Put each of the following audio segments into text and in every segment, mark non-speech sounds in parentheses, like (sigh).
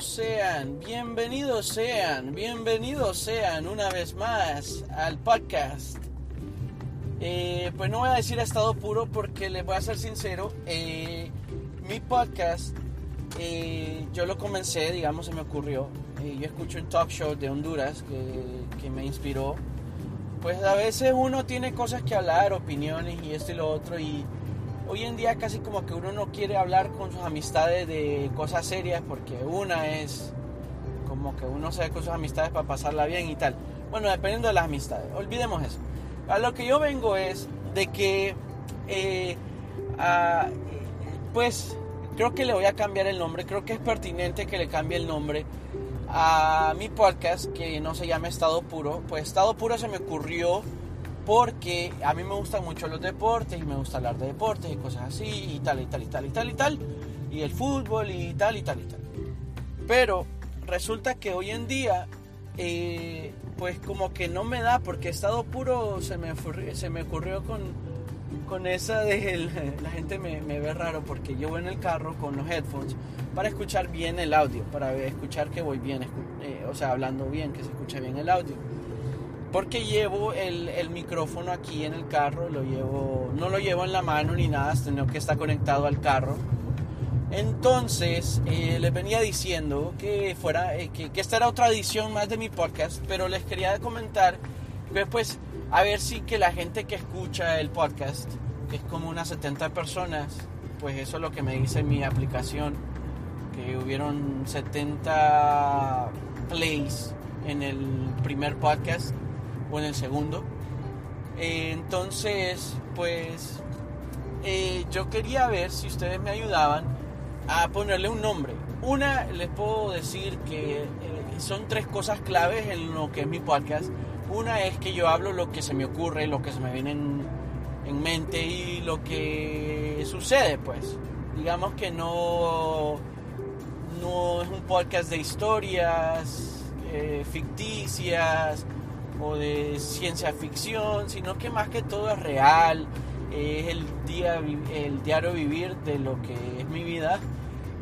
bienvenidos sean, bienvenidos sean, bienvenidos sean una vez más al podcast. Eh, pues no voy a decir estado puro porque les voy a ser sincero, eh, mi podcast eh, yo lo comencé, digamos, se me ocurrió. yo escucho un talk show de Honduras que, que me inspiró. Pues a veces uno tiene cosas que hablar, opiniones y esto y lo otro y hoy en día casi como que uno no quiere hablar con sus amistades de cosas serias porque una es como que uno se ve con sus amistades para pasarla bien y tal. Bueno, dependiendo de las amistades, olvidemos eso. A lo que yo vengo es de que, eh, pues creo que le voy a cambiar el nombre, creo que es pertinente que le cambie el nombre a mi podcast que no se llama Estado Puro. Pues Estado Puro se me ocurrió porque a mí me gustan mucho los deportes y me gusta hablar de deportes y cosas así y tal y tal y tal y tal y tal y el fútbol y tal y tal y tal. Pero resulta que hoy en día eh, pues como que no me da porque estado puro se me, se me ocurrió con, con esa de (laughs) la gente me, me, ve raro porque yo voy en el carro con los headphones para escuchar bien el audio, para escuchar que voy bien, eh, o sea, hablando bien, que se escuche bien el audio porque llevo el, micrófono aquí en el carro, lo llevo, no lo llevo en la mano ni nada, sino que está conectado al carro. Entonces, eh, les venía diciendo que fuera, eh, que, esta era otra edición más de mi podcast, pero les quería comentar, pues, a ver si que la gente que escucha el podcast, que es como unas 70 personas, pues eso es lo que me dice mi aplicación, que hubieron 70 plays en el primer podcast o en el segundo. Eh, entonces, pues eh, yo quería ver si ustedes me ayudaban a ponerle un nombre. Una, les puedo decir que eh, son tres cosas claves en lo que es mi podcast. Una es que yo hablo lo que se me ocurre, lo que se me viene en, en mente y lo que sucede, pues. Digamos que no, no es un podcast de historias ficticias o de ciencia ficción, sino que más que todo es real, es el, día, el diario vivir de lo que es mi vida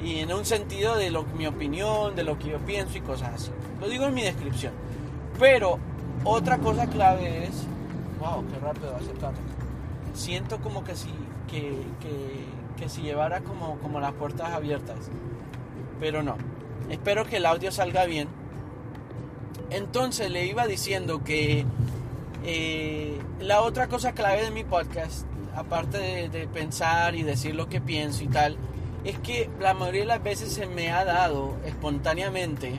y en un sentido de lo, mi opinión, de lo que yo pienso y cosas así. Lo digo en mi descripción. Pero otra cosa clave es, wow, qué rápido va a Siento como que si, que, que, que si llevara como, como las puertas abiertas. Pero no. Espero que el audio salga bien entonces le iba diciendo que eh, la otra cosa clave de mi podcast, aparte de, pensar y decir lo que pienso y tal, es que la mayoría de las veces se me ha dado espontáneamente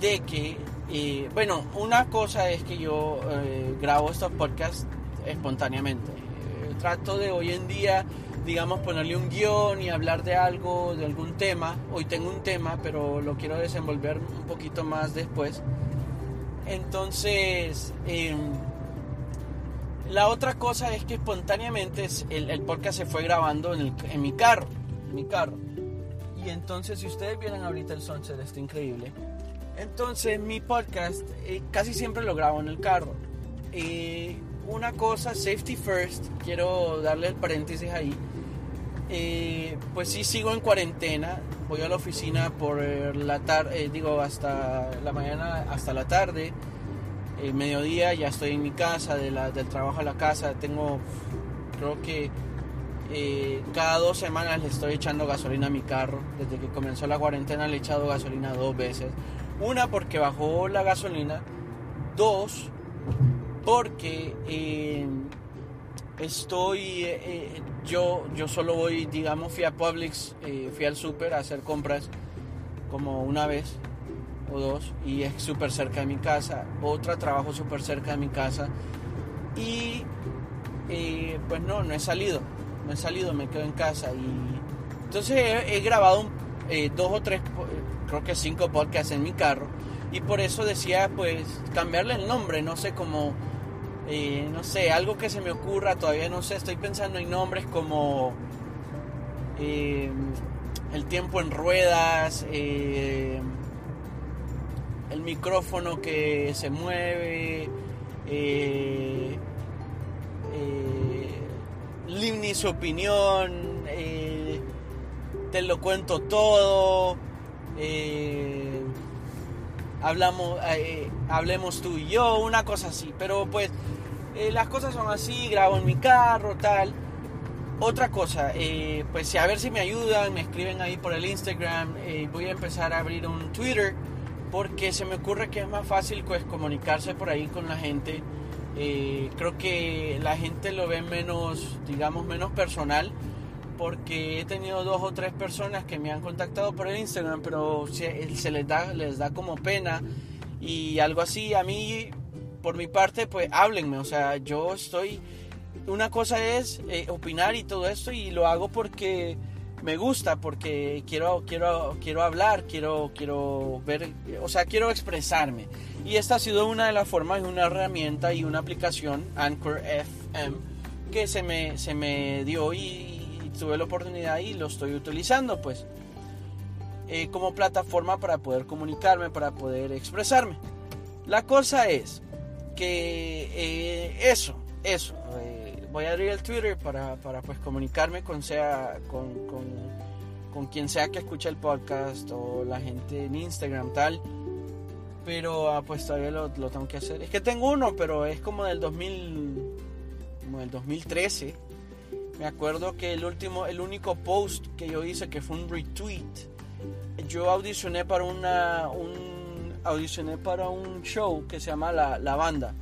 de que, eh, bueno, una cosa es que yo eh, grabo estos podcasts espontáneamente. trato de hoy en día, digamos, ponerle un guion y hablar de algo, de algún tema. Hoy tengo un tema, pero lo quiero desenvolver un poquito más después. Entonces, em, la otra cosa es que espontáneamente el, podcast se fue grabando en, mi carro, mi carro. Y entonces, si ustedes vieran ahorita el sunset, está increíble. Entonces, mi podcast eh, casi siempre lo grabo en el carro. Eh, una cosa, safety first, quiero darle el paréntesis ahí. Eh, pues sí, sigo en cuarentena voy a la oficina por la tarde, eh, digo, hasta la mañana, hasta la tarde. El mediodía ya estoy en mi casa, de la, del trabajo a la casa. Tengo, creo que eh, cada dos semanas le estoy echando gasolina a mi carro. Desde que comenzó la cuarentena le he echado gasolina dos veces. Una porque bajó la gasolina. Dos porque eh, estoy yo, yo solo voy, digamos, fui a Publix, eh, fui al super a hacer compras como una vez o dos y es súper cerca de mi casa. Otra trabajo súper cerca de mi casa y eh, pues no, no he salido, no he salido, me quedo en casa y entonces he, grabado eh, dos o tres, creo que cinco podcasts en mi carro y por eso decía pues cambiarle el nombre, no sé cómo eh, no sé, algo que se me ocurra, todavía no sé, estoy pensando en nombres como eh, el tiempo en ruedas, eh, el micrófono que se mueve, eh, Limni su opinión, te lo cuento todo, hablamos, hablemos tú y yo, una cosa así. Pero pues eh, las cosas son así, grabo en mi carro, tal. Otra cosa, pues a ver si me ayudan, me escriben ahí por el Instagram, voy a empezar a abrir un Twitter porque se me ocurre que es más fácil pues comunicarse por ahí con la gente. creo que la gente lo ve menos, digamos, menos personal porque he tenido dos o tres personas que me han contactado por el Instagram, pero se, se les, da, les da como pena y algo así. A mí, por mi parte, pues háblenme. O sea, yo estoy... Una cosa es eh, opinar y todo esto y lo hago porque me gusta, porque quiero, quiero, quiero hablar, quiero, quiero ver, o sea, quiero expresarme. Y esta ha sido una de las formas, una herramienta y una aplicación, Anchor FM, que se me, se me dio y, tuve la oportunidad y lo estoy utilizando pues eh, como plataforma para poder comunicarme, para poder expresarme. La cosa es que eh, eso, eso, eh, voy a abrir el Twitter para, para pues comunicarme con, sea, con, con, con, quien sea que escuche el podcast o la gente en Instagram tal. Pero ah, pues todavía lo, lo tengo que hacer. Es que tengo uno, pero es como del 2000, como del 2013 me acuerdo que el último, el único post que yo hice, que fue un retweet, yo audicioné para una, un, audicioné para un show que se llama La, la Banda.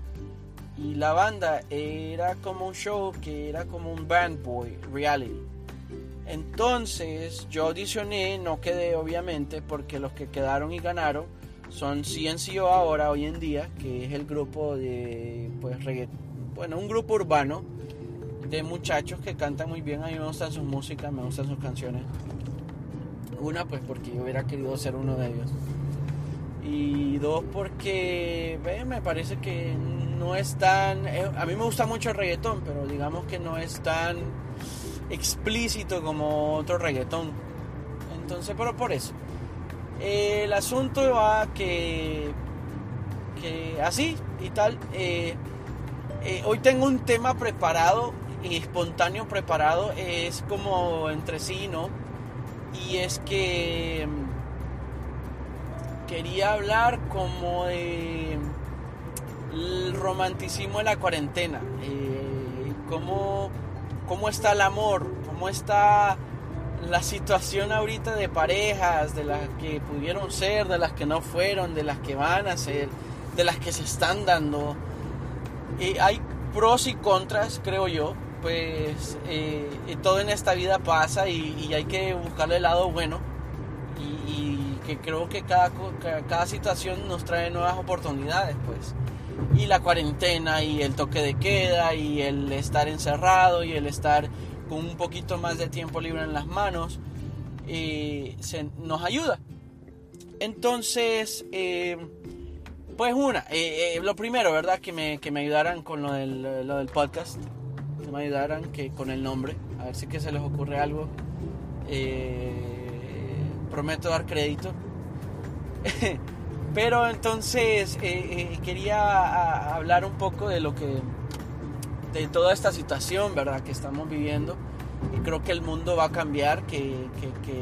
Y la banda era como un show que era como un band boy reality. Entonces yo audicioné, no quedé obviamente, porque los que quedaron y ganaron son CNCO ahora, hoy en día, que es el grupo de, pues, bueno, un grupo urbano de muchachos que cantan muy bien. A mí me gustan sus músicas, me gustan sus canciones. Una, pues porque yo hubiera querido ser uno de ellos. Y dos, porque me parece que no es tan... Eh, a mí me gusta mucho el reggaetón, pero digamos que no es tan explícito como otro reggaetón. Entonces, pero por eso. el asunto va que... Que así y tal. Eh, eh, hoy tengo un tema preparado espontáneo preparado es como entre sí, ¿no? Y es que quería hablar como de romanticismo de la cuarentena, eh, cómo, cómo está el amor, cómo está la situación ahorita de parejas, de las que pudieron ser, de las que no fueron, de las que van a ser, de las que se están dando. hay pros y contras, creo yo pues eh, todo en esta vida pasa y, hay que buscarle el lado bueno que creo que cada, cada situación nos trae nuevas oportunidades pues y la cuarentena y el toque de queda y el estar encerrado y el estar con un poquito más de tiempo libre en las manos eh, nos ayuda entonces eh, pues una lo primero verdad que me, que me ayudaran con lo del, lo del podcast me ayudaran que con el nombre, a ver si que se les ocurre algo. Eh, prometo dar crédito. (laughs) Pero entonces eh, eh, quería hablar un poco de lo que, de toda esta situación, ¿verdad? Que estamos viviendo. Y creo que el mundo va a cambiar, que, que,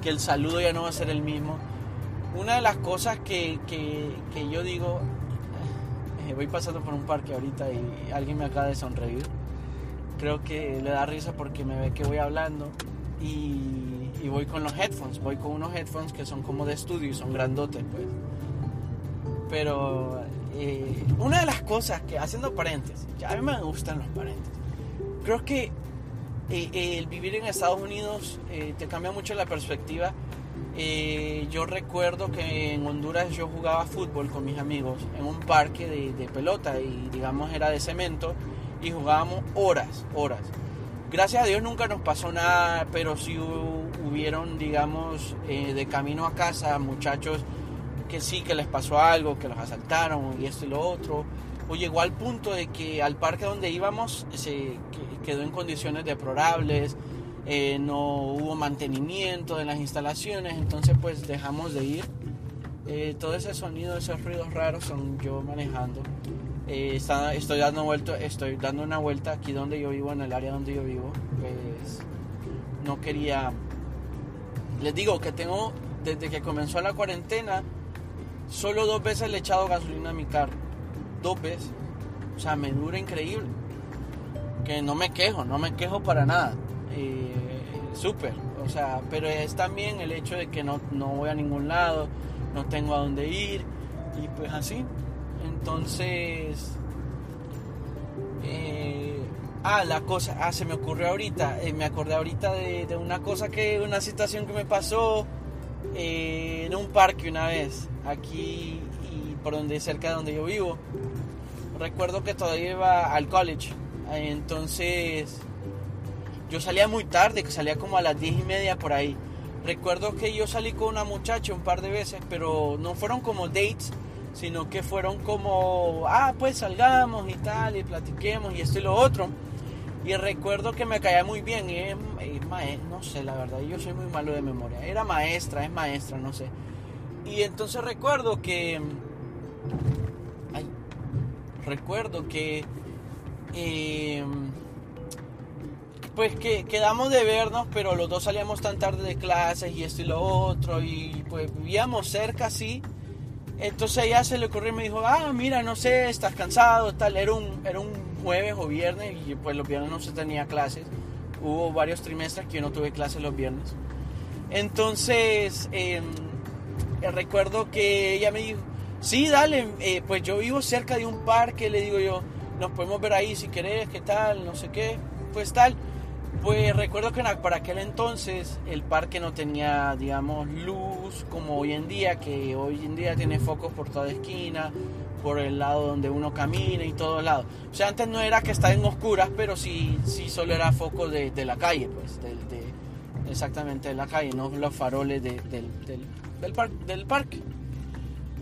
que, el saludo ya no va a ser el mismo. Una de las cosas que, que yo digo, voy pasando por un parque ahorita y alguien me acaba de sonreír creo que le da risa porque me ve que voy hablando y, y, voy con los headphones, voy con unos headphones que son como de estudio y son grandotes, pues. Pero eh, una de las cosas que, haciendo paréntesis, ya a mí me gustan los paréntesis, creo que eh, el vivir en Estados Unidos eh, te cambia mucho la perspectiva. yo recuerdo que en Honduras yo jugaba fútbol con mis amigos en un parque de, de pelota y digamos era de cemento y jugábamos horas, horas. Gracias a Dios nunca nos pasó nada, pero sí hubieron, digamos, eh, de camino a casa muchachos que sí, que les pasó algo, que los asaltaron y esto y lo otro. O llegó al punto de que al parque donde íbamos se quedó en condiciones deplorables, eh, no hubo mantenimiento de las instalaciones, entonces pues dejamos de ir. Eh, todo ese sonido, esos ruidos raros son yo manejando. Eh, estoy, dando vuelta, estoy dando una vuelta aquí donde yo vivo, en el área donde yo vivo. Pues no quería. Les digo que tengo desde que comenzó la cuarentena, solo dos veces le he echado gasolina a mi carro. Dos veces. O sea, me dura increíble. Que no me quejo, no me quejo para nada. Eh, Súper. O sea, pero es también el hecho de que no, no voy a ningún lado, no tengo a dónde ir. Y pues así. Entonces... Eh, ah, la cosa, ah, se me ocurrió ahorita, eh, me acordé ahorita de, de, una cosa que, una situación que me pasó eh, en un parque una vez, aquí y por donde, cerca de donde yo vivo. Recuerdo que todavía iba al college, entonces yo salía muy tarde, que salía como a las diez y media por ahí. Recuerdo que yo salí con una muchacha un par de veces, pero no fueron como dates, sino que fueron como, ah, pues salgamos y tal, y platiquemos y esto y lo otro. Y recuerdo que me caía muy bien, es, no sé, la verdad, yo soy muy malo de memoria. Era maestra, es maestra, no sé. Y entonces recuerdo que, ay, recuerdo que, eh, pues que quedamos de vernos, pero los dos salíamos tan tarde de clases y esto y lo otro, y pues vivíamos cerca, sí. Entonces ella se le ocurrió y me dijo, ah, mira, no sé, estás cansado, tal. Era un, era un jueves o viernes y pues los viernes no se tenía clases. Hubo varios trimestres que yo no tuve clases los viernes. Entonces, eh, recuerdo que ella me dijo, sí, dale, eh, pues yo vivo cerca de un parque, le digo yo, nos podemos ver ahí si querés, qué tal, no sé qué, pues tal. Pues recuerdo que para aquel entonces el parque no tenía, digamos, luz como hoy en día, que hoy en día tiene focos por toda esquina, por el lado donde uno camina y todo el llado. O sea, antes no era que estaba en oscuras, pero sí, sí solo era foco de, la calle, pues, exactamente de la calle, no los faroles del, del parque.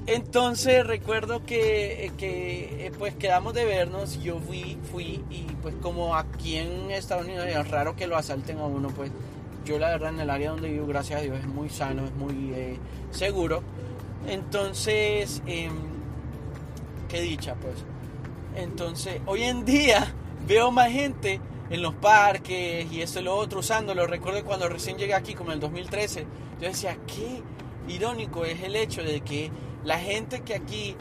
Entonces recuerdo que, que, eh, pues quedamos de vernos, yo fui, fui y pues como aquí en Estados Unidos es raro que lo asalten a uno, pues yo la verdad en el área donde vivo, gracias a Dios, es muy sano, es muy eh, seguro. Entonces, eh, qué dicha pues. Entonces, hoy en día (laughs) veo más gente en los parques y esto y lo otro usándolo. Recuerdo cuando recién llegué aquí, como en el 2013, yo decía, qué irónico es el hecho de que la gente que aquí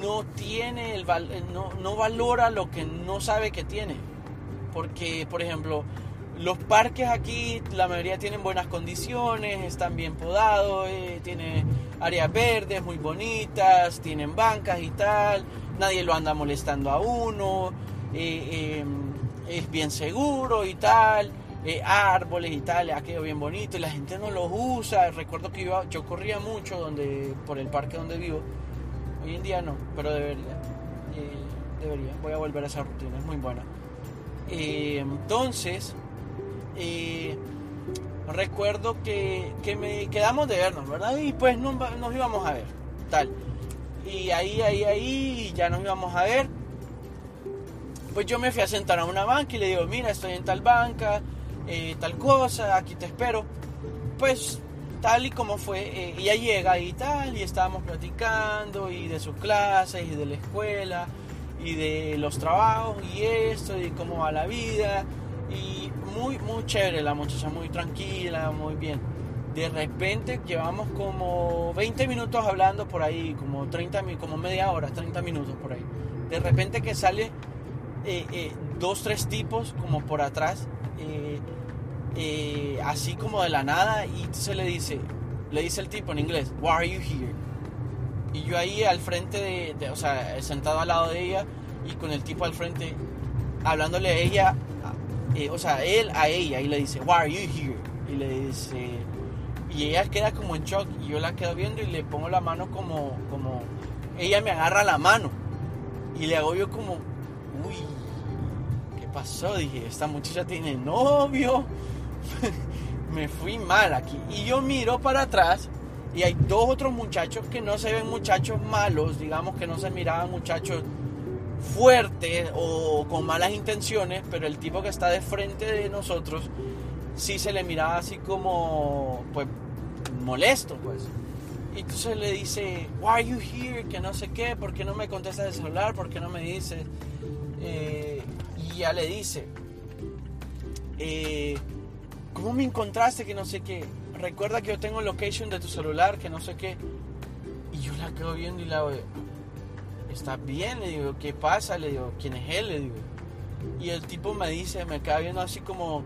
no tiene el no, no valora lo que no sabe que tiene. Porque, por ejemplo, los parques aquí, la mayoría tienen buenas condiciones, están bien podados, eh, tienen áreas verdes muy bonitas, tienen bancas y tal, nadie lo anda molestando a uno, eh, em, es bien seguro y tal, eh, árboles y tal, ha quedado bien bonito y la gente no los usa. Recuerdo que yo, yo corría mucho donde, por el parque donde vivo, hoy en día no, pero debería, debería, voy a volver a esa rutina, es muy buena. entonces, recuerdo que, que, me quedamos de vernos, ¿verdad? Y pues nos, nos, íbamos a ver, tal. Y ahí, ahí, ahí, ya nos íbamos a ver. Pues yo me fui a sentar a una banca y le digo, mira, estoy en tal banca, eh, tal cosa, aquí te espero. Pues tal y como fue, eh, ella llega y tal, y estábamos platicando y de sus clases y de la escuela y de los trabajos y esto y cómo va la vida y muy, muy chévere la muchacha, muy tranquila, muy bien. De repente llevamos como 20 minutos hablando por ahí, como 30, como media hora, 30 minutos por ahí. De repente que sale eh, eh, dos, tres tipos como por atrás, eh, así como de la nada, y se le dice, le dice el tipo en inglés, Why are you here? Y yo ahí al frente de, de, o sea, sentado al lado de ella y con el tipo al frente, hablándole a ella eh, o sea, él a ella y le dice, Why are you here? Y le dice, y ella queda como en shock y yo la quedo viendo y le pongo la mano como, como, ella me agarra la mano y le hago yo como, uy, ¿qué pasó? Dije, esta muchacha tiene novio, (laughs) me fui mal aquí. Y yo miro para atrás y hay dos otros muchachos que no se ven muchachos malos, digamos que no se miraban muchachos fuerte o con malas intenciones, pero el tipo que está de frente de nosotros sí se le miraba así como, pues, molesto, pues. Y entonces le dice, Why are you here? Que no sé qué, ¿por qué no me contestas el celular? ¿Por qué no me dices? Eh, y ya le dice, eh, ¿cómo me encontraste? Que no sé qué. recuerda que yo tengo location de tu celular, que no sé qué. Y yo la quedo viendo y la veo, ¿estás bien? Le digo, ¿qué pasa? Le digo, ¿quién es él? Le digo. Y el tipo me dice, me queda viendo así como,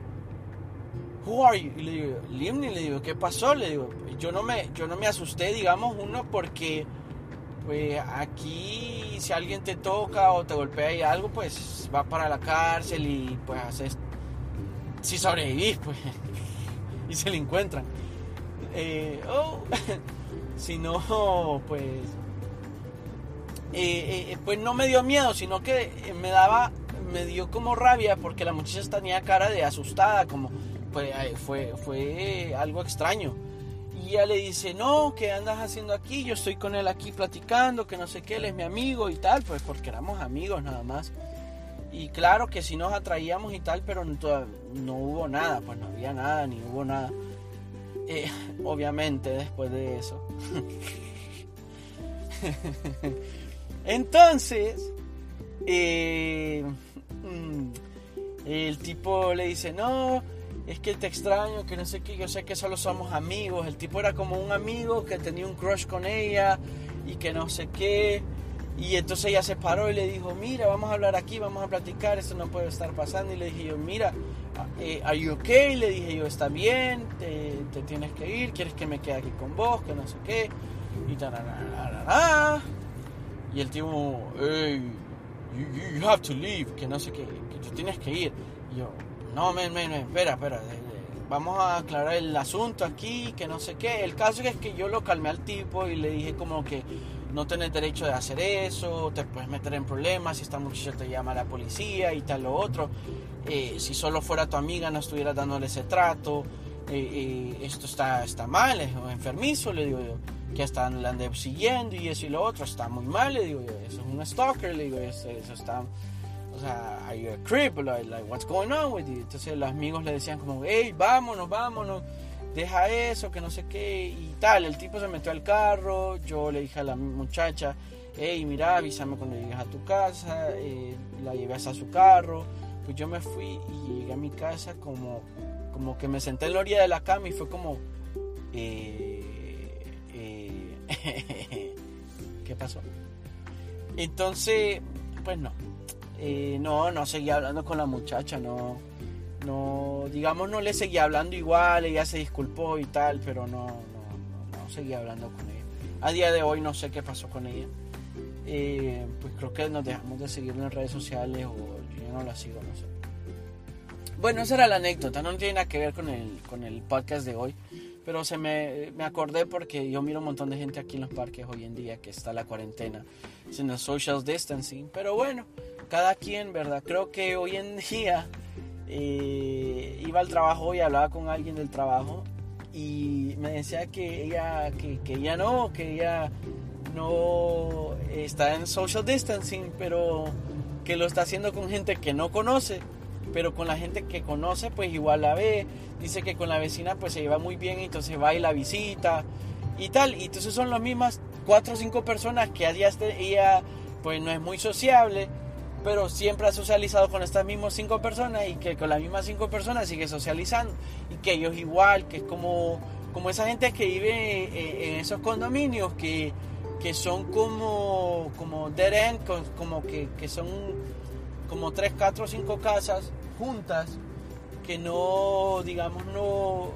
Who are you? Y le digo, Limni, le digo, ¿qué pasó? Le digo, yo no me, yo no me asusté, digamos, uno, porque pues aquí si alguien te toca o te golpea y algo, pues va para la cárcel y pues haces, si sobrevivís, pues, y se le encuentran. Eh, oh, (laughs) si no, pues, eh, eh, pues no me dio miedo, sino que me daba, me dio como rabia porque la muchacha tenía cara de asustada, como pues, fue, fue algo extraño. Y ella le dice, no, ¿qué andas haciendo aquí? Yo estoy con él aquí platicando, que no sé qué, él es mi amigo y tal, pues porque éramos amigos nada más. Y claro que sí nos atraíamos y tal, pero no, no hubo nada, pues no había nada, ni hubo nada. Eh, (laughs) obviamente después de eso. (laughs) Entonces, eh, mm, el tipo le dice, no, es que te extraño, que no sé qué, yo sé que solo somos amigos. El tipo era como un amigo que tenía un crush con ella y que no sé qué. Y entonces ella se paró y le dijo, mira, vamos a hablar aquí, vamos a platicar, esto no puede estar pasando. Y le dije yo, mira, eh, ¿are you okay? Le dije yo, está bien, te, tienes que ir, quieres que me quede aquí con vos, que no sé qué. Y Y el tipo, hey, you, have to leave, que no sé qué, que tú tienes que ir. Y yo, no, men, men, espera, espera. Vamos a aclarar el asunto aquí, que no sé qué. El caso es que yo lo calmé al tipo y le dije como que no tenés derecho de hacer eso, te puedes meter en problemas si esta muchacha te llama a la policía y tal lo otro. Eh, si solo fuera tu amiga no estuvieras dándole ese trato. Eh, eh, esto está, está mal, es enfermizo, le digo yo. Que hasta la ande siguiendo y eso y lo otro, está muy mal, le digo yo. Eso es un stalker, le digo, eso, eso está o sea, are you a creep? Like, like, what's going on with you? Entonces los amigos le decían como, hey, vámonos, vámonos, deja eso, que no sé qué, y tal. El tipo se metió al carro, yo le dije a la muchacha, hey, mira, avísame cuando llegues a tu casa, eh, la llevé hasta su carro. Pues yo me fui y llegué a mi casa como, como que me senté en la orilla de la cama y fue como, eh, eh, (laughs) ¿qué pasó? Entonces, pues no, no, no seguía hablando con la muchacha, no, no, digamos, no le seguía hablando igual, ella se disculpó y tal, pero no, no, no, seguía hablando con ella. A día de hoy no sé qué pasó con ella. Eh, pues creo que nos dejamos de seguir en redes sociales o yo no la sigo, no sé. Bueno, esa era la anécdota, no tiene nada que ver con el, con el podcast de hoy, pero se me, me acordé porque yo miro un montón de gente aquí en los parques hoy en día que está la cuarentena, sin el social distancing, pero bueno, cada quien, ¿verdad? Creo que hoy en día eh, iba al trabajo y hablaba con alguien del trabajo y me decía que ella, que, que ella no, que ella no está en social distancing, pero que lo está haciendo con gente que no conoce, pero con la gente que conoce pues igual la ve, dice que con la vecina pues se lleva muy bien, entonces va y la visita y tal, y entonces son las mismas cuatro o cinco personas que a día ella pues no es muy sociable, pero siempre ha socializado con estas mismas cinco personas y que con las mismas cinco personas sigue socializando. Y que ellos igual, que es como, como esa gente que vive eh, en esos condominios que, que son como, como dead end, como que, que son como tres, cuatro, cinco casas juntas que no, digamos, no,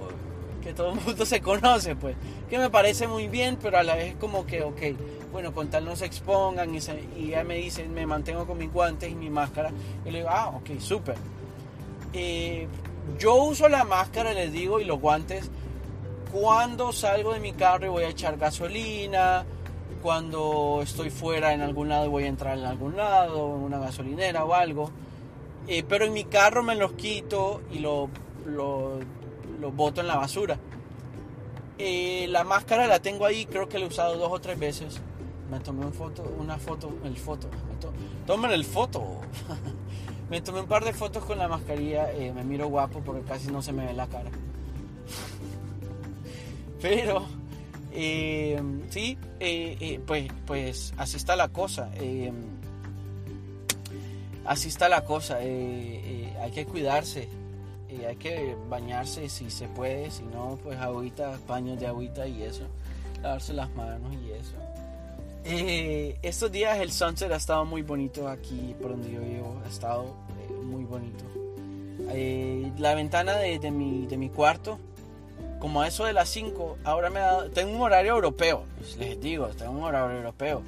que todo el mundo (laughs) se conoce, pues, que me parece muy bien, pero a la vez como que, ok, bueno, con tal no se expongan y, se, y ella me dice, me mantengo con mis guantes y mi máscara. Y le digo, ah, ok, súper. Eh, yo uso la máscara, les digo, y los guantes cuando salgo de mi carro y voy a echar gasolina, cuando estoy fuera en algún lado y voy a entrar en algún lado, en una gasolinera o algo. Eh, pero en mi carro me los quito y lo, lo, lo boto en la basura. Eh, la máscara la tengo ahí, creo que la he usado dos o tres veces me tomé una foto, una foto, el foto, tomen el foto. (laughs) me tomé un par de fotos con la mascarilla, eh, me miro guapo porque casi no se me ve la cara. (laughs) Pero, eh, sí, eh, pues, pues así está la cosa. así está la cosa. hay que cuidarse. hay que bañarse si se puede, si no, pues agüita, baños de agüita y eso, lavarse las manos y eso. Eh, estos días el sunset ha estado muy bonito aquí por donde yo vivo, ha estado eh, muy bonito. Eh, la ventana de, de, mi, de mi cuarto, como eso de las 5, ahora me da, tengo un horario europeo, pues les digo, tengo un horario europeo.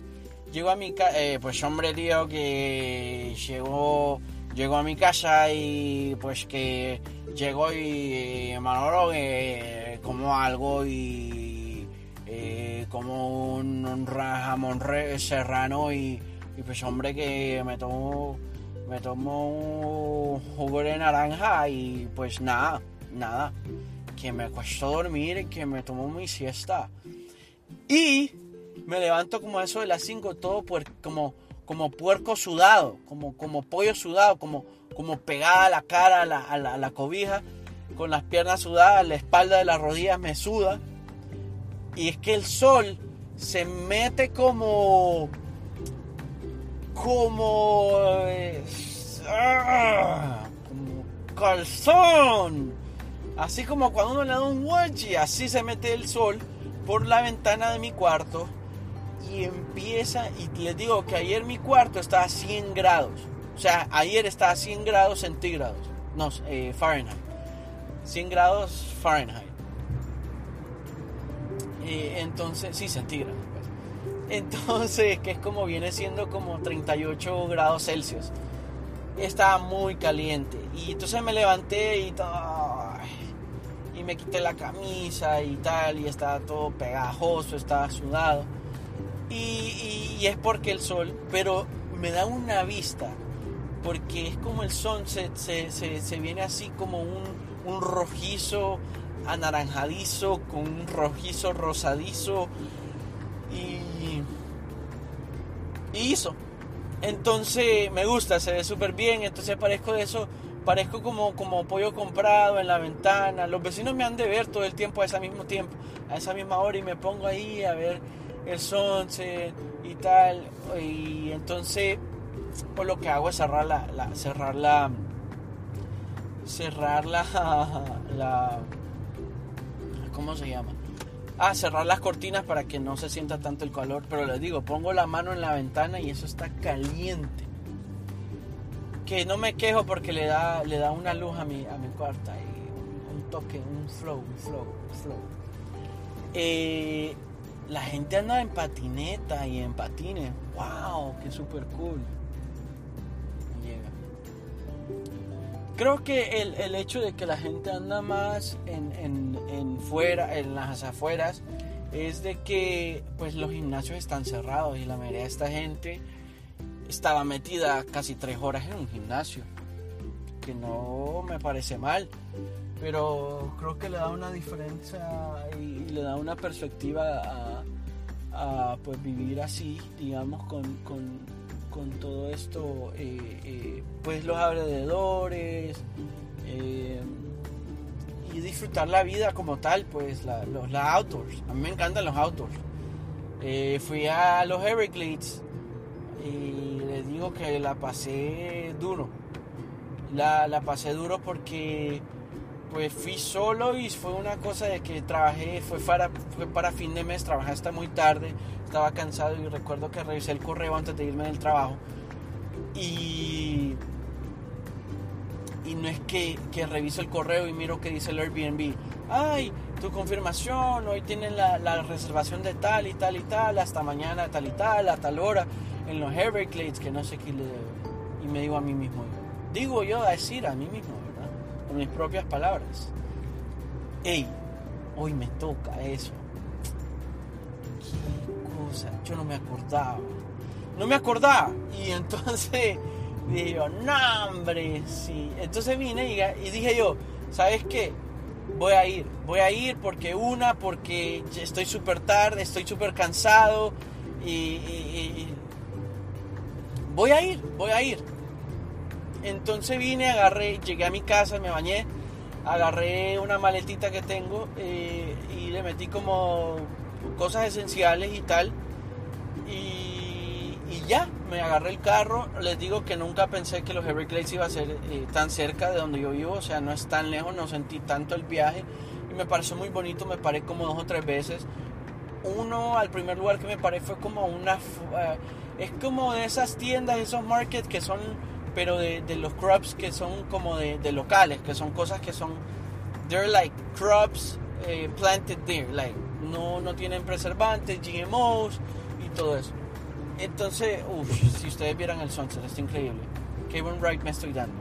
Llego a mi casa, pues hombre tío que llegó, llegó a mi casa y pues que llegó y Manolo que como algo y como un, un jamón serrano y, y, pues hombre que me tomo me tomo un jugo de naranja y pues nada, nada, que me cuesto dormir, que me tomo mi siesta. Y me levanto como eso de las 5 todo como como puerco sudado, como, como pollo sudado, como, como pegada a la cara, a la, a la, a la cobija, con las piernas sudadas, la espalda de las rodillas me suda y es que el sol se mete como. como. Eh, como calzón. Así como cuando uno le da un wedgie, así se mete el sol por la ventana de mi cuarto y empieza. Y les digo que ayer mi cuarto estaba a 100 grados. O sea, ayer estaba a 100 grados centígrados. No, eh, Fahrenheit. 100 grados Fahrenheit entonces, sí, centígrados. Pues. Entonces, que es como viene siendo como 38 grados Celsius. Estaba muy caliente. Y entonces me levanté y. Y me quité la camisa y tal. Y estaba todo pegajoso, estaba sudado. Y, es porque el sol, pero me da una vista. Porque es como el sunset, se, se, viene así como un, un rojizo anaranjadizo con un rojizo rosadizo y, y hizo. Entonces me gusta, se ve súper bien, entonces parezco de eso, parezco como, como pollo comprado en la ventana. Los vecinos me han de ver todo el tiempo a ese mismo tiempo, a esa misma hora y me pongo ahí a ver el sunset y tal. Y entonces pues lo que hago es cerrar la, la cerrar la cerrar la, (laughs) la ¿cómo se llama? Ah, cerrar las cortinas para que no se sienta tanto el calor. Pero les digo, pongo la mano en la ventana y eso está caliente. Que no me quejo porque le da, le da una luz a mi, a mi cuarta y un, toque, un flow, un flow, un flow. Eh, la gente anda en patineta y en patines. ¡Wow! ¡Qué super cool! Creo que el, el, hecho de que la gente anda más en, en, en, fuera, en las afueras, es de que pues los gimnasios están cerrados y la mayoría de esta gente estaba metida casi tres horas en un gimnasio, que no me parece mal, pero creo que le da una diferencia y, le da una perspectiva a, pues vivir así, digamos, con con todo esto, eh, eh, pues los alrededores eh, y disfrutar la vida como tal, pues los outdoors. A mí me encantan los outdoors. fui a los Everglades y les digo que la pasé duro. La, la pasé duro porque pues fui solo y fue una cosa de que trabajé, fue para, fue para fin de mes, trabajé hasta muy tarde, estaba cansado y recuerdo que revisé el correo antes de irme del trabajo y, y no es que, que reviso el correo y miro que dice el Airbnb, ay, tu confirmación, hoy tienen la, la reservación de tal y tal y tal, hasta mañana tal y tal, a tal hora, en los Everglades, que no sé qué le... Y me digo a mí mismo, digo yo a decir a mí mismo, con mis propias palabras. Hey, hoy me toca eso. Yo no me acordaba. No me acordaba. Y entonces (laughs) digo, no, hombre, sí. Entonces vine y, dije yo, ¿sabes qué? Voy a ir, voy a ir porque una, porque estoy súper tarde, estoy súper cansado y voy a ir, voy a ir. Entonces vine, agarré, llegué a mi casa, me bañé, agarré una maletita que tengo eh, y le metí como cosas esenciales y tal. Y, y ya, me agarré el carro. Les digo que nunca pensé que los Everglades iba a ser eh, tan cerca de donde yo vivo, o sea, no es tan lejos, no sentí tanto el viaje. Y me pareció muy bonito, me paré como dos o tres veces. Uno, al primer lugar que me paré fue como una... Eh, es como de esas tiendas, esos markets que son, pero de, de los crops que son como de, de, locales, que son cosas que son... They're like crops eh, planted there, like no, no tienen preservantes, GMOs y todo eso. Entonces, uff, si ustedes vieran el sunset, está increíble. Qué buen ride me estoy dando.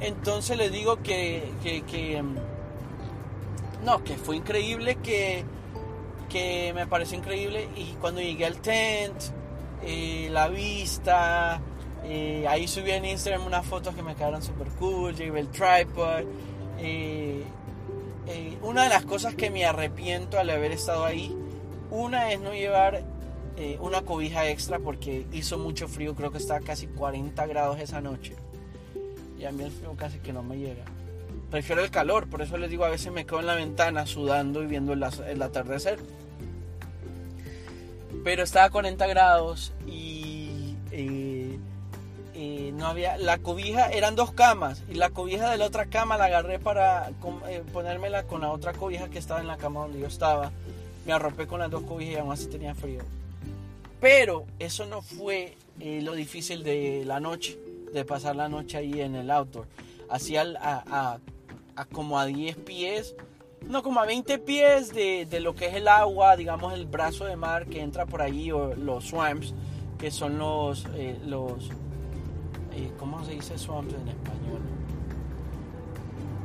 Entonces les digo que, que, mm, no, que fue increíble, que, que me pareció increíble. Y cuando llegué al tent, eh, la vista, eh, ahí subí en Instagram unas fotos que me quedaron super cool, llevé el tripod. Eh, una de las cosas que me arrepiento al haber estado ahí, una es no llevar eh, una cobija extra porque hizo mucho frío, creo que estaba casi 40 grados esa noche. Y a mí el frío casi que no me llega. Prefiero el calor, por eso les digo, a veces me quedo en la ventana sudando y viendo el, atardecer. Pero estaba a 40 grados y eh, eh, no había... La cobija, eran dos camas y la cobija de la otra cama la agarré para ponérmela con la otra cobija que estaba en la cama donde yo estaba. Me arropé con las dos cobijas y aún así tenía frío. Pero eso no fue eh, lo difícil de la noche, de pasar la noche ahí en el outdoor. Hacía a, como a 10 pies, no, como a 20 pies de, lo que es el agua, digamos el brazo de mar que entra por allí, o los swamps, que son los, eh, los eh, ¿cómo se dice swamps en español?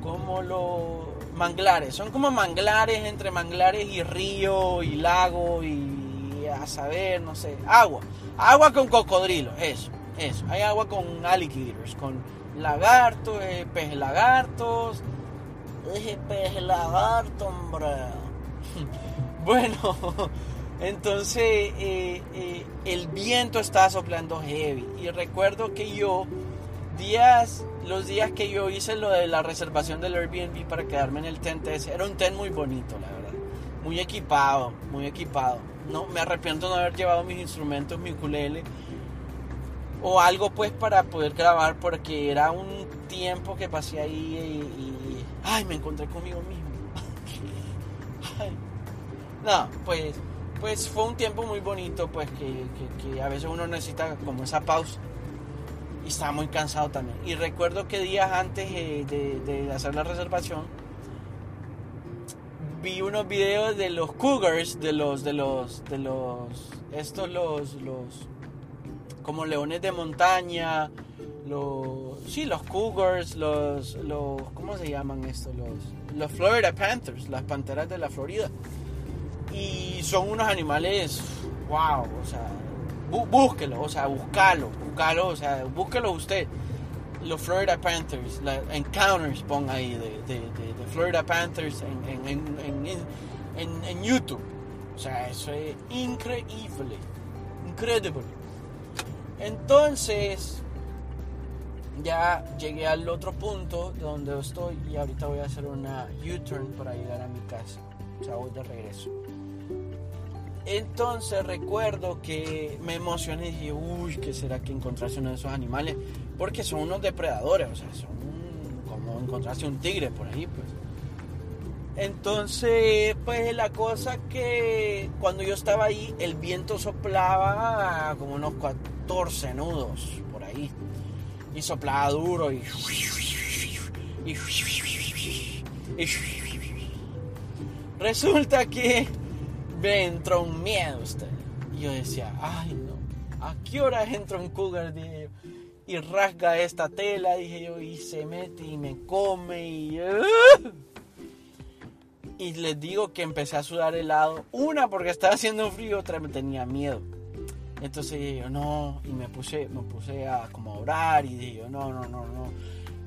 Como los manglares, son como manglares entre manglares y río y lago y a saber, no sé, agua. Agua con cocodrilo, eso, eso. Hay agua con alligators, con lagartos, eh, pez lagartos. Dije pez lagarto, hombre. (laughs) bueno, entonces eh, eh, el viento estaba soplando heavy. Y recuerdo que yo, días, los días que yo hice lo de la reservación del Airbnb para quedarme en el tent era un tent muy bonito, la verdad. Muy equipado, muy equipado no me arrepiento de no haber llevado mis instrumentos, mi ukulele o algo pues para poder grabar porque era un tiempo que pasé ahí y, ay, me encontré conmigo mismo. (laughs) No, pues pues fue un tiempo muy bonito pues que, a veces uno necesita como esa pausa y estaba muy cansado también. Y recuerdo que días antes eh, de hacer la reservación vi unos videos de los cougars, de los, de los, de los, estos los, los, como leones de montaña, los, sí, los cougars, los, los, ¿cómo se llaman estos? Los, los Florida Panthers, las panteras de la Florida. Y son unos animales, wow, o sea, búsquelo, o sea, búscalo, búscalo, o sea, búsquelo usted los Florida Panthers, la Encounters, pon ahí, de, de, de, Florida Panthers en, en, YouTube. O sea, eso es increíble, increíble. Entonces, ya llegué al otro punto donde estoy y ahorita voy a hacer una U-turn para llegar a mi casa. O sea, voy de regreso. Entonces recuerdo que me emocioné y dije, uy, ¿qué será que encontrarse uno de esos animales? Porque son unos depredadores, o sea, son como encontrarse un tigre por ahí, pues. Entonces, pues la cosa que cuando yo estaba ahí, el viento soplaba como unos 14 nudos por ahí. Y soplaba duro y... y resulta que me entró un miedo usted. Y yo decía, ay no, ¿a qué hora entra un cougar? y rasga esta tela, dije yo, y se mete y me come y... ¡ah! Y les digo que empecé a sudar helado. Una porque estaba haciendo frío, otra me tenía miedo. Entonces dije yo, no, y me puse, me puse a como orar y dije yo, no, no, no, no.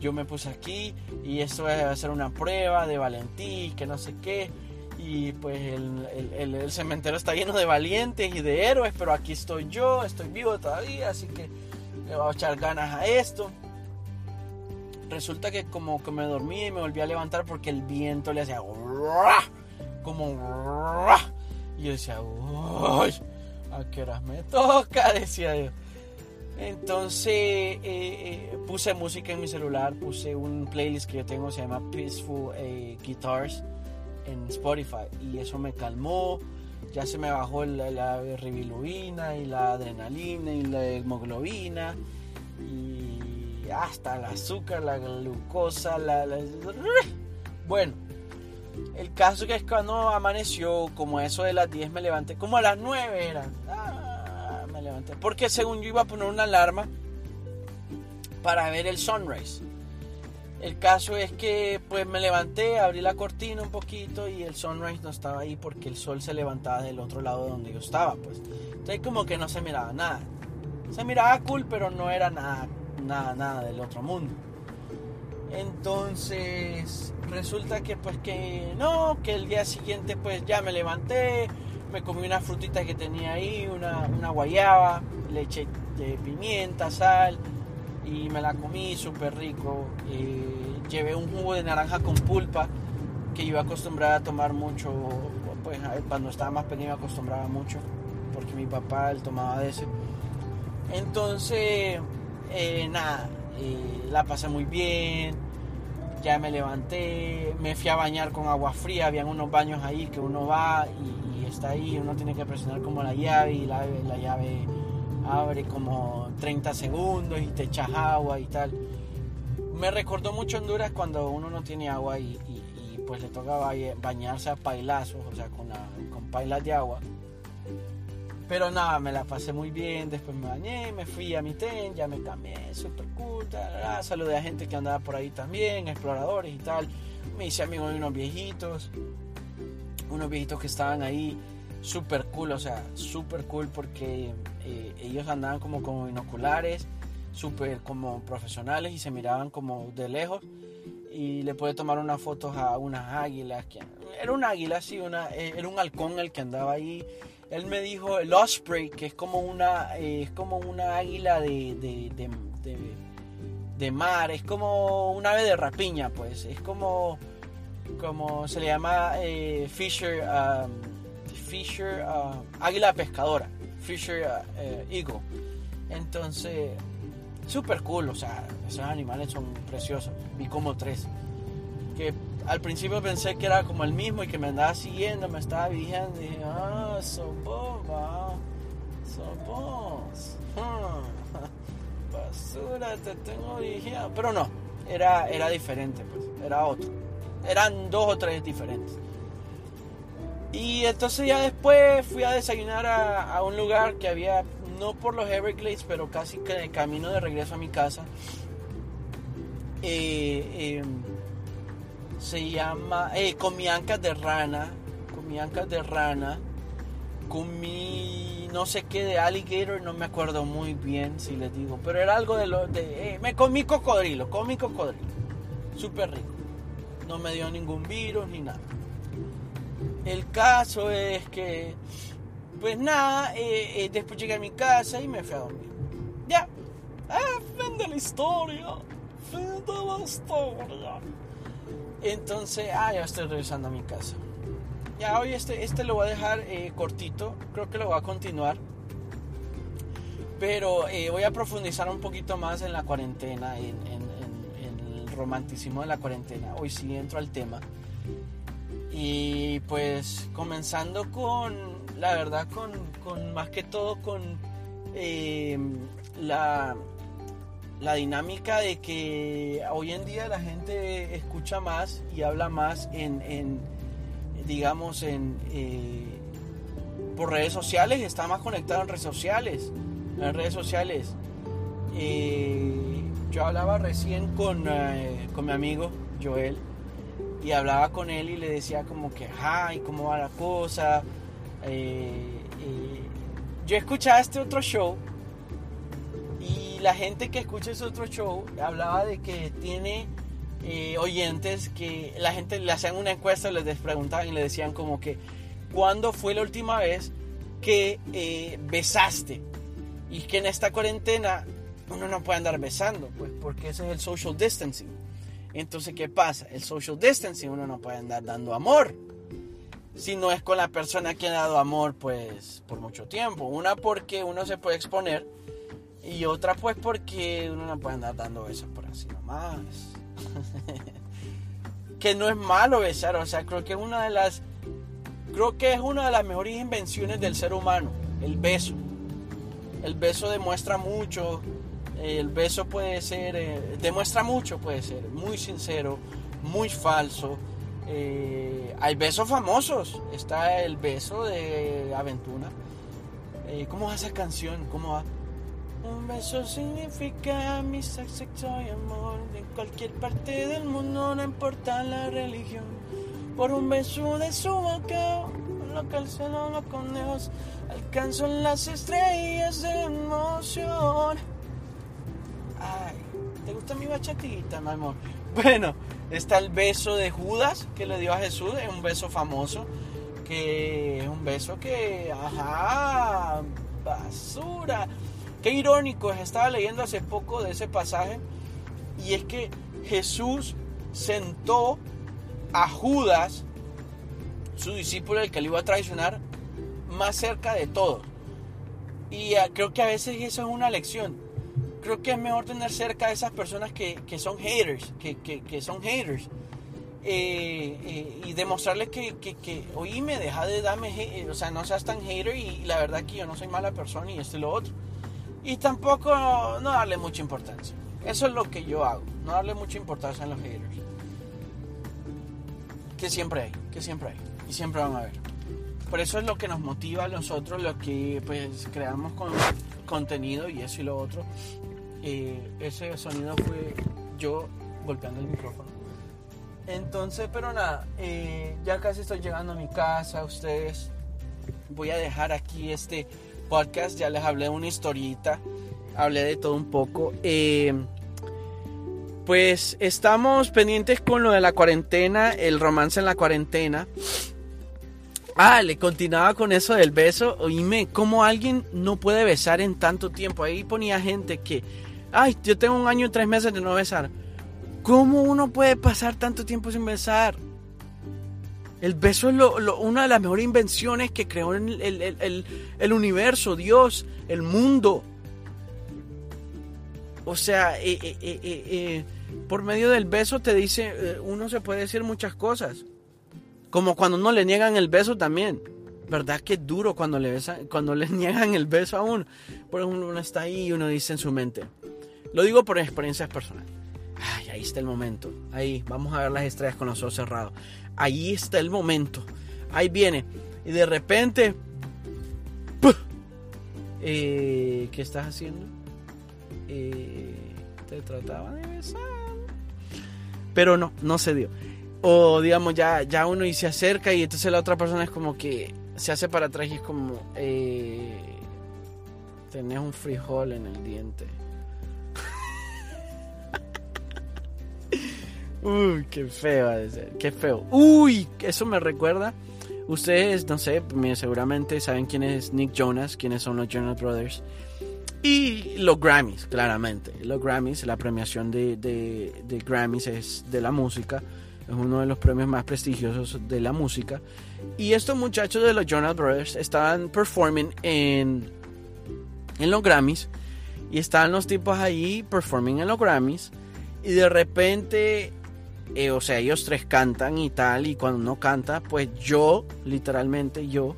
Yo me puse aquí y esto va a ser una prueba de valentía, que no sé qué y pues el, cementerio está lleno de valientes y de héroes, pero aquí estoy yo, estoy vivo todavía, así que le voy a echar ganas a esto. Resulta que como que me dormí y me volví a levantar porque el viento le hacía como y yo decía, ¿a qué horas me toca? (laughs) Decía yo. Entonces eh, eh, puse música en mi celular, puse un playlist que yo tengo, se llama Peaceful eh, Guitars en Spotify y eso me calmó, ya se me bajó la, la y la adrenalina y la hemoglobina y hasta el azúcar, la glucosa, la, bueno. El caso que es cuando amaneció, como eso de las 10 me levanté, como a las 9 era. Ah, me levanté. Porque según yo iba a poner una alarma para ver el sunrise. El caso es que pues me levanté, abrí la cortina un poquito y el sunrise no estaba ahí porque el sol se levantaba del otro lado de donde yo estaba, pues. Entonces como que no se miraba nada. Se miraba cool, pero no era nada, nada, nada del otro mundo. Entonces resulta que pues que no, que el día siguiente pues ya me levanté, me comí una frutita que tenía ahí, una guayaba, leche de pimienta, sal y me la comí súper rico. Eh, llevé un jugo de naranja con pulpa que iba acostumbrada a tomar mucho, pues cuando estaba más pequeño acostumbraba mucho porque mi papá él tomaba de ese. Entonces, eh, nada, eh, la pasé muy bien, ya me levanté, me fui a bañar con agua fría, habían unos baños ahí que uno va y, está ahí, uno tiene que presionar como la llave y la, llave abre como 30 segundos y te echas agua y tal. Me recordó mucho Honduras cuando uno no tiene agua y, pues le toca bañarse a pailazos, o sea, con, con pailas de agua. Pero nada, me la pasé muy bien, después me bañé, me fui a mi ten, ya me cambié, súper cool, saludé a gente que andaba por ahí también, exploradores y tal. Me hice amigo de unos viejitos, unos viejitos que estaban ahí, súper cool, o sea, súper cool porque eh, ellos andaban como con binoculares, súper como profesionales y se miraban como de lejos y le pude tomar unas fotos a unas águilas. Que, era un águila, sí, una, eh, era un halcón el que andaba ahí él me dijo el osprey, que es como una, eh, es como una águila de, de, de, mar, es como un ave de rapiña, pues, es como, como se le llama Fisher, um, Fisher, uh, águila pescadora, Fisher uh, Eagle. Entonces, super cool, o sea, esos animales son preciosos. Vi como tres. Que al principio pensé que era como el mismo y que me andaba siguiendo, me estaba vigiando. Y dije, ah, son vos, va. Son vos. (laughs) Basura, te tengo vigiando. Pero no, era, era diferente, pues. Era otro. Eran dos o tres diferentes. Y entonces ya después fui a desayunar a, un lugar que había, no por los Everglades, pero casi que de camino de regreso a mi casa. Eh, em, se llama eh, comí ancas de rana, comí ancas de rana, comí no sé qué de alligator, no me acuerdo muy bien si les digo, pero era algo de lo de eh, me comí cocodrilo, comí cocodrilo, súper rico, no me dio ningún virus ni nada. El caso es que, pues nada, eh, eh, después llegué a mi casa y me fui a dormir. Ya, ah, fin de la historia, fin de la historia. Entonces, ah, ya estoy regresando a mi casa. Ya hoy este, este lo voy a dejar eh, cortito, creo que lo voy a continuar. Pero voy a profundizar un poquito más en la cuarentena, en, el romanticismo de la cuarentena. Hoy sí entro al tema. Y pues comenzando con, la verdad, con, con más que todo con eh, la la dinámica de que hoy en día la gente escucha más y habla más en, digamos, en eh, por redes sociales, está más conectado en redes sociales, en redes sociales. Eh, yo hablaba recién con, eh, con mi amigo Joel y hablaba con él y le decía como que, ay, ¿cómo va la cosa? yo escuchaba este otro show la gente que escucha ese otro show hablaba de que tiene eh, oyentes que la gente le hacían una encuesta, les preguntaban y le decían como que, ¿cuándo fue la última vez que eh, besaste? Y que en esta cuarentena uno no puede andar besando, pues porque ese es el social distancing. Entonces, ¿qué pasa? El social distancing uno no puede andar dando amor. si no es con la persona que ha dado amor pues por mucho tiempo. Una porque uno se puede exponer y otra pues porque uno no puede andar dando besos por así nomás. (laughs) que no es malo besar, o sea, creo que es una de las creo que es una de las mejores invenciones del ser humano, el beso. El beso demuestra mucho, el beso puede ser, eh, demuestra mucho, puede ser muy sincero, muy falso. Eh, hay besos famosos, está el beso de Aventura. Eh, ¿Cómo va esa canción? ¿Cómo va? Un beso significa mi sexo y amor. En cualquier parte del mundo, no importa la religión. Por un beso de su boca, lo que el cielo, los conejos alcanzo las estrellas de emoción. Ay, ¿te gusta mi bachatita, mi amor? Bueno, está el beso de Judas que le dio a Jesús, es un beso famoso, que es un beso que, ajá, basura. Qué irónico, estaba leyendo hace poco de ese pasaje, y es que Jesús sentó a Judas, su discípulo, el que le iba a traicionar, más cerca de todo. Y ah, creo que a veces eso es una lección. Creo que es mejor tener cerca a esas personas que, son haters, que, que, son haters. Eh, eh, y demostrarles que, que, que, oíme, deja de darme, o sea, no seas tan hater y, la verdad que yo no soy mala persona y esto y lo otro. Y tampoco no darle mucha importancia. Eso es lo que yo hago, no darle mucha importancia a los haters. Que siempre hay, que siempre hay. Y siempre van a haber. Por eso es lo que nos motiva a nosotros, lo que pues creamos con contenido y eso y lo otro. Ese sonido fue yo golpeando el micrófono. Entonces, pero nada, eh, ya casi estoy llegando a mi casa. Ustedes, voy a dejar aquí este podcast. Ya les hablé una historita, hablé de todo un poco. Eh, pues estamos pendientes con lo de la cuarentena, el romance en la cuarentena. Ah, le continuaba con eso del beso. Oíme, ¿cómo alguien no puede besar en tanto tiempo? Ahí ponía gente que, ay, yo tengo un año y tres meses de no besar. ¿Cómo uno puede pasar tanto tiempo sin besar? El beso es una de las mejores invenciones que creó el, el, universo, Dios, el mundo. O sea, eh, eh, eh, por medio del beso te dice, uno se puede decir muchas cosas. Como cuando no le niegan el beso también. ¿Verdad que es duro cuando le, cuando le (laughs) niegan el beso a uno? Por ejemplo, uno está ahí y uno dice en su mente. Lo digo por experiencias personales. Ahí está el momento. Ahí, vamos a ver las estrellas con los ojos cerrados. Ahí está el momento. Ahí viene. Y de repente... Eh, ¿Qué estás haciendo? Eh, te trataba de besar. Pero no, no se dio. O digamos, ya, ya uno y se acerca y entonces la otra persona es como que se hace para atrás y es como, eh, tenés un frijol en el diente. Uy, qué feo qué feo. Uy, eso me recuerda. Ustedes, no sé, seguramente saben quién es Nick Jonas, quiénes son los Jonas Brothers. Y los Grammys, claramente. Los Grammys, la premiación de, de, de Grammys es de la música es uno de los premios más prestigiosos de la música. Y estos muchachos de los Jonas Brothers estaban performing en, en los Grammys. Y estaban los tipos ahí performing en los Grammys. Y de repente, eh, o sea, ellos tres cantan y tal. Y cuando no canta, pues yo, literalmente yo,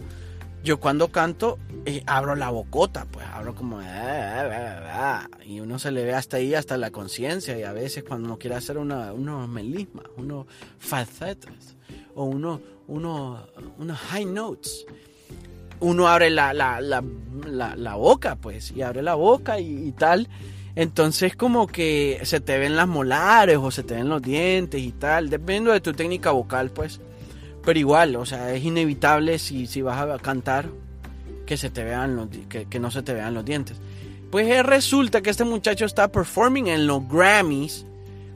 yo cuando canto eh, abro la bocota, pues abro como... Ah, ah, ah, y uno se le ve hasta ahí, hasta la conciencia. Y a veces cuando uno quiere hacer una, unos melismas, unos falsetes, o uno, uno, unos high notes, uno abre la, la, la, la, boca, pues, y abre la boca y, tal. Entonces como que se te ven las molares o se te ven los dientes y tal, dependiendo de tu técnica vocal, pues. Pero igual, o sea, es inevitable si, si vas a cantar que se te vean los, que, no se te vean los dientes. Pues eh, resulta que este muchacho está performing en los Grammys.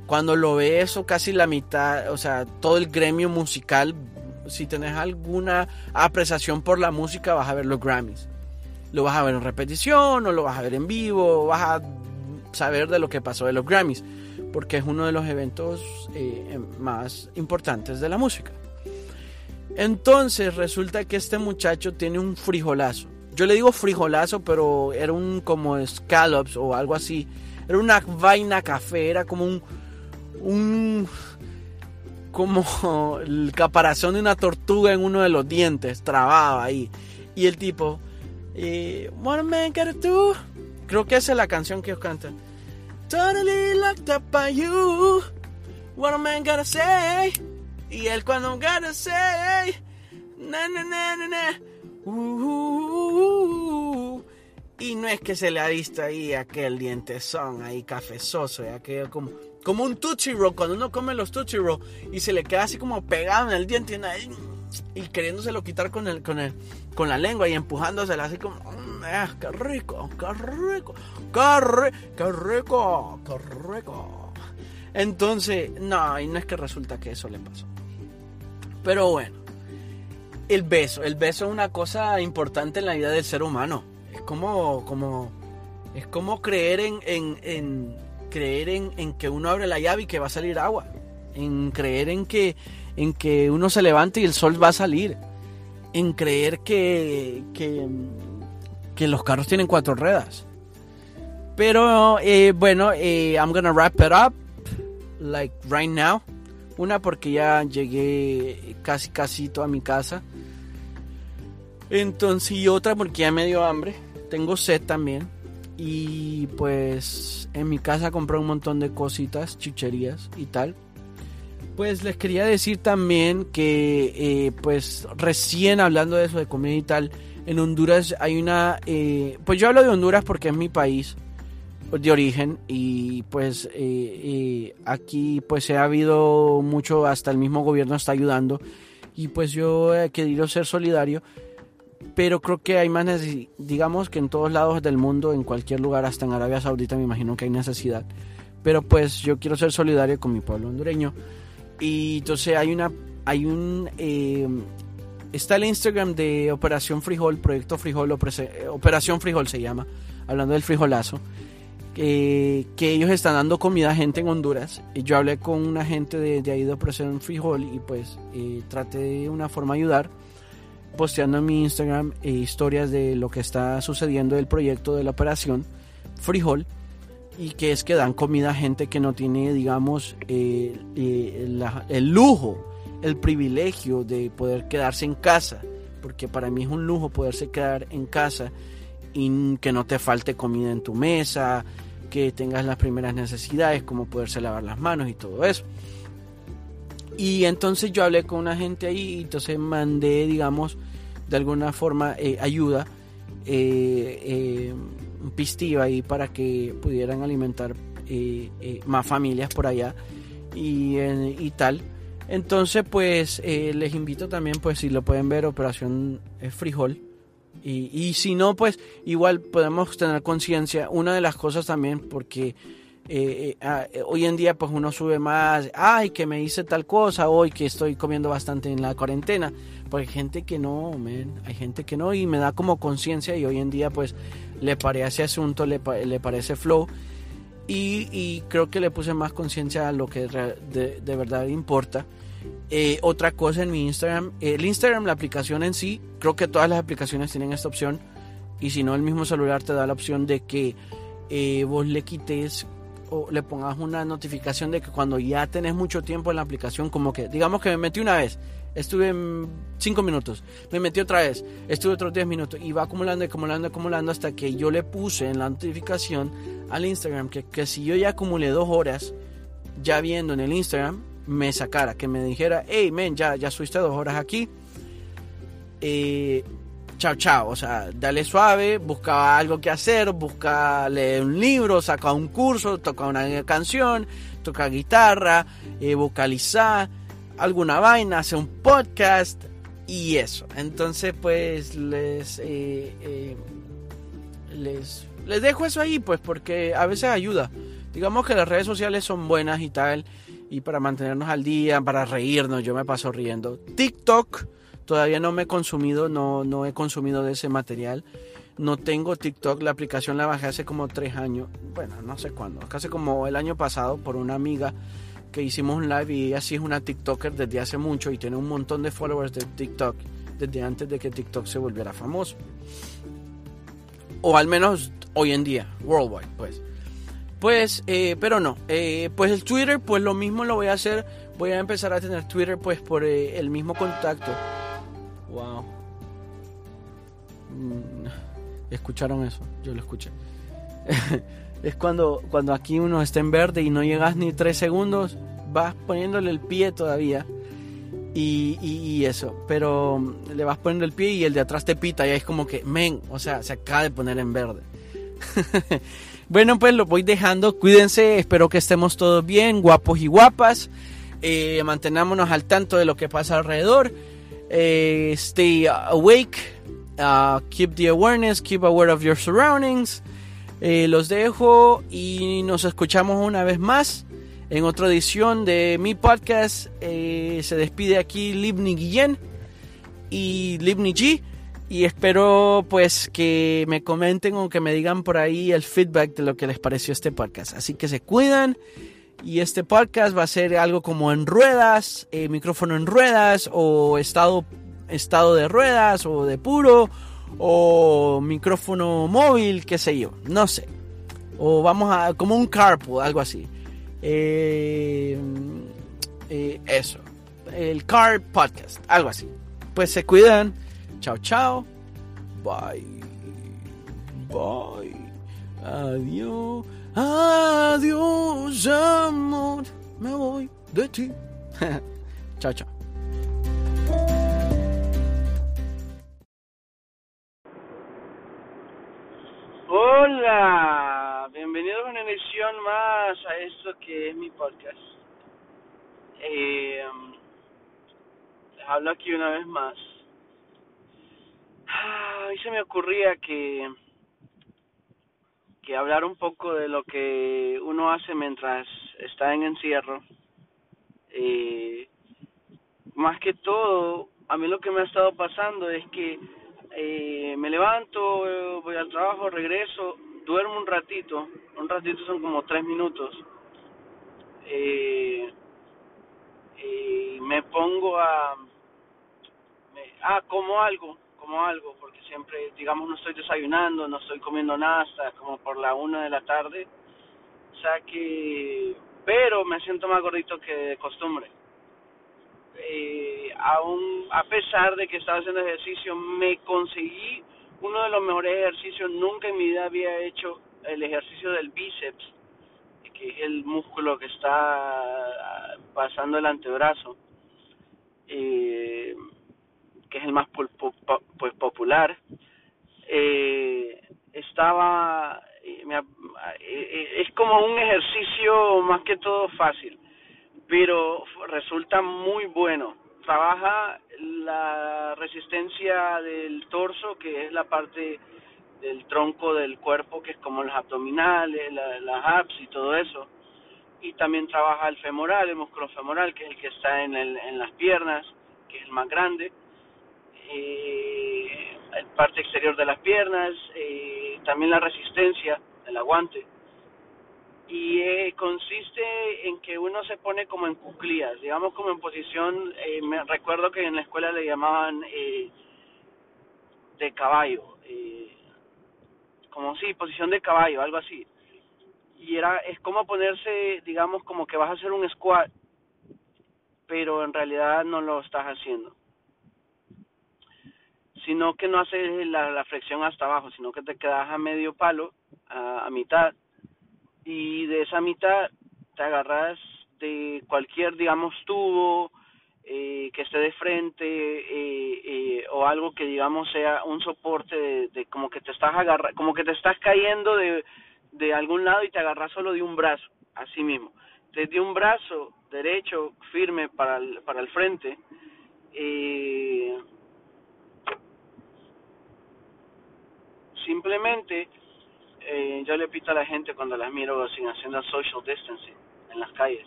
Cuando lo ve eso casi la mitad, o sea, todo el gremio musical, si tenés alguna apreciación por la música, vas a ver los Grammys. Lo vas a ver en repetición o lo vas a ver en vivo, vas a saber de lo que pasó de los Grammys, porque es uno de los eventos eh, más importantes de la música. Entonces resulta que este muchacho tiene un frijolazo. Yo le digo frijolazo, pero era un como scallops o algo así. Era una vaina café, era como un un como el caparazón de una tortuga en uno de los dientes, trabado ahí. Y el tipo, eh, What a man gotta do. Creo que esa es la canción que ellos cantan. Totally locked up by you. What a man gotta say. Y él cuando gotta say. Na, na, na, na, na. Uh, uh, uh, y no es que se le ha visto ahí aquel dientezón ahí cafezoso, aquello como como un Tootsie Roll, cuando uno come los Tootsie Roll y se le queda así como pegado en el diente y, queriéndoselo quitar con, el, con, el, con la lengua y empujándosela así como, mm, eh, qué rico, qué rico, qué, rico, qué rico. Entonces, no, y no es que resulta que eso le pasó. Pero bueno, el beso, el beso es una cosa importante en la vida del ser humano. Es como, como, es como creer en, en creer en, que uno abre la llave y que va a salir agua. En creer en que, en que uno se levante y el sol va a salir. En creer que, que, los carros tienen cuatro ruedas. Pero eh, bueno, eh, I'm gonna wrap it up like right now. Una porque ya llegué casi casi a mi casa. Entonces, y otra porque ya me dio hambre. Tengo sed también. Y pues en mi casa compré un montón de cositas, chucherías y tal. Pues les quería decir también que eh, pues recién hablando de eso de comida y tal, en Honduras hay una... Eh, pues yo hablo de Honduras porque es mi país de origen y pues eh, aquí pues ha habido mucho, hasta el mismo gobierno está ayudando y pues yo he querido ser solidario pero creo que hay más digamos que en todos lados del mundo, en cualquier lugar, hasta en Arabia Saudita me imagino que hay necesidad. Pero pues yo quiero ser solidario con mi pueblo hondureño. Y entonces hay una, hay un, eh, está el Instagram de Operación Frijol, Proyecto Frijol, Operación Frijol se llama, hablando del frijolazo. que ellos están dando comida a gente en Honduras. Y yo hablé con una gente de, ahí de Operación Frijol y pues eh, traté de una forma de ayudar posteando en mi Instagram eh, historias de lo que está sucediendo del proyecto de la operación Frijol y que es que dan comida a gente que no tiene, digamos, eh, eh, el lujo, el privilegio de poder quedarse en casa, porque para mí es un lujo poderse quedar en casa y que no te falte comida en tu mesa, que tengas las primeras necesidades como poderse lavar las manos y todo eso. Y entonces yo hablé con una gente ahí y entonces mandé, digamos, de alguna forma eh, ayuda pistiva ahí para que pudieran alimentar más familias por allá y, tal. Entonces, pues les invito también, pues si lo pueden ver, Operación Frijol. Y, si no, pues igual podemos tener conciencia. Una de las cosas también, porque eh, eh, ah, eh, hoy en día pues uno sube más, ay, que me hice tal cosa, hoy que estoy comiendo bastante en la cuarentena, porque hay gente que no, hay gente que no y me da como conciencia y hoy en día pues le parece asunto, le, le parece flow y, creo que le puse más conciencia a lo que de, de verdad importa. otra cosa en mi Instagram, el Instagram, la aplicación en sí, creo que todas las aplicaciones tienen esta opción y si no el mismo celular te da la opción de que vos le quites le pongas una notificación de que cuando ya tenés mucho tiempo en la aplicación, como que digamos que me metí una vez, estuve 5 minutos, me metí otra vez, estuve otros 10 minutos y va acumulando, acumulando, acumulando hasta que yo le puse en la notificación al Instagram que, que si yo ya acumulé dos horas ya viendo en el Instagram, me sacara, que me dijera, hey, men, ya, ya subiste dos horas aquí. Eh, chao, chao. O sea, dale suave, busca algo que hacer, busca leer un libro, saca un curso, toca una canción, toca guitarra, eh, vocalizar, alguna vaina, hace un podcast y eso. Entonces, pues les, eh, eh, les, dejo eso ahí, pues porque a veces ayuda. Digamos que las redes sociales son buenas y tal, y para mantenernos al día, para reírnos, yo me paso riendo. TikTok Todavía no me he consumido, no, no he consumido de ese material. No tengo TikTok, la aplicación la bajé hace como tres años, bueno, no sé cuándo, casi como el año pasado por una amiga, que hicimos un live y ella sí es una TikToker desde hace mucho y tiene un montón de followers de TikTok desde antes de que TikTok se volviera famoso. O al menos hoy en día, worldwide, pues. Pues, eh, pero no. Eh, pues el Twitter, pues lo mismo lo voy a hacer. Voy a empezar a tener Twitter, pues por eh, el mismo contacto. Wow. Mm, ¿Escucharon eso? Yo lo escuché. (laughs) es cuando, cuando aquí uno está en verde y no llegas ni tres segundos, vas poniéndole el pie todavía. Y, y, eso, pero le vas poniendo el pie y el de atrás te pita y es como que, men, o sea, se acaba de poner en verde. (laughs) Bueno, pues lo voy dejando. Cuídense, espero que estemos todos bien, guapos y guapas. Eh, mantenámonos al tanto de lo que pasa alrededor. Eh, stay awake. Uh, keep the awareness. Keep aware of your surroundings. Eh, los dejo y nos escuchamos una vez más en otra edición de mi podcast. se despide aquí Libni Guillén y Libni G y espero pues que me comenten o que me digan por ahí el feedback de lo que les pareció este podcast. Así que se cuidan y este podcast va a ser algo como en ruedas, eh, micrófono en ruedas o estado, estado de ruedas o de puro o micrófono móvil, qué sé yo, no sé. O vamos a como un carpool, algo así. Eh, eh, eso, el car podcast, algo así. Pues se cuidan. Chao, chao. Bye. Bye. Adiós. Adiós, amor. Me voy de ti. (laughs) chao, chao. Que es mi podcast. Eh, les hablo aquí una vez más a mí se me ocurría que que hablar un poco de lo que uno hace mientras está en encierro. Eh, más que todo, a mí lo que me ha estado pasando es que eh, me levanto, voy al trabajo, regreso, duermo un ratito, un ratito son como tres minutos, eh, y me pongo a, me, ah, como algo, como algo, porque siempre, digamos, no estoy desayunando, no estoy comiendo nada hasta como por la una de la tarde. O sea que, pero me siento más gordito que de costumbre. Eh, aún, a pesar de que estaba haciendo ejercicio, me conseguí uno de los mejores ejercicios. Nunca en mi vida había hecho el ejercicio del bíceps, es el músculo que está pasando el antebrazo. Eh, que es el más pues popular, eh, estaba, eh, eh, es como un ejercicio más que todo fácil, pero resulta muy bueno. Trabaja la resistencia del torso, que es la parte del tronco del cuerpo, que es como los abdominales, las abs y todo eso. Y también trabaja el femoral, el músculo femoral, que es el que está en, el, en las piernas, que es el más grande eh, el parte exterior de las piernas, eh, también la resistencia, el aguante. Y eh, consiste en que uno se pone como en cuclillas, digamos como en posición, eh, me recuerdo que en la escuela le llamaban eh, de caballo, eh, como sí, posición de caballo, algo así. Y era, es como ponerse, digamos, como que vas a hacer un squat, pero en realidad no lo estás haciendo sino que no haces la, la flexión hasta abajo, sino que te quedas a medio palo, a, mitad, y de esa mitad te agarras de cualquier, digamos, tubo eh, que esté de frente eh, eh, o algo que, digamos, sea un soporte de, como que te estás agarra, como que te estás cayendo de, de algún lado y te agarras solo de un brazo, así mismo. Desde un brazo derecho firme para el, para el frente, eh, simplemente eh, yo le pito a la gente cuando las miro sin haciendo social distancing en las calles.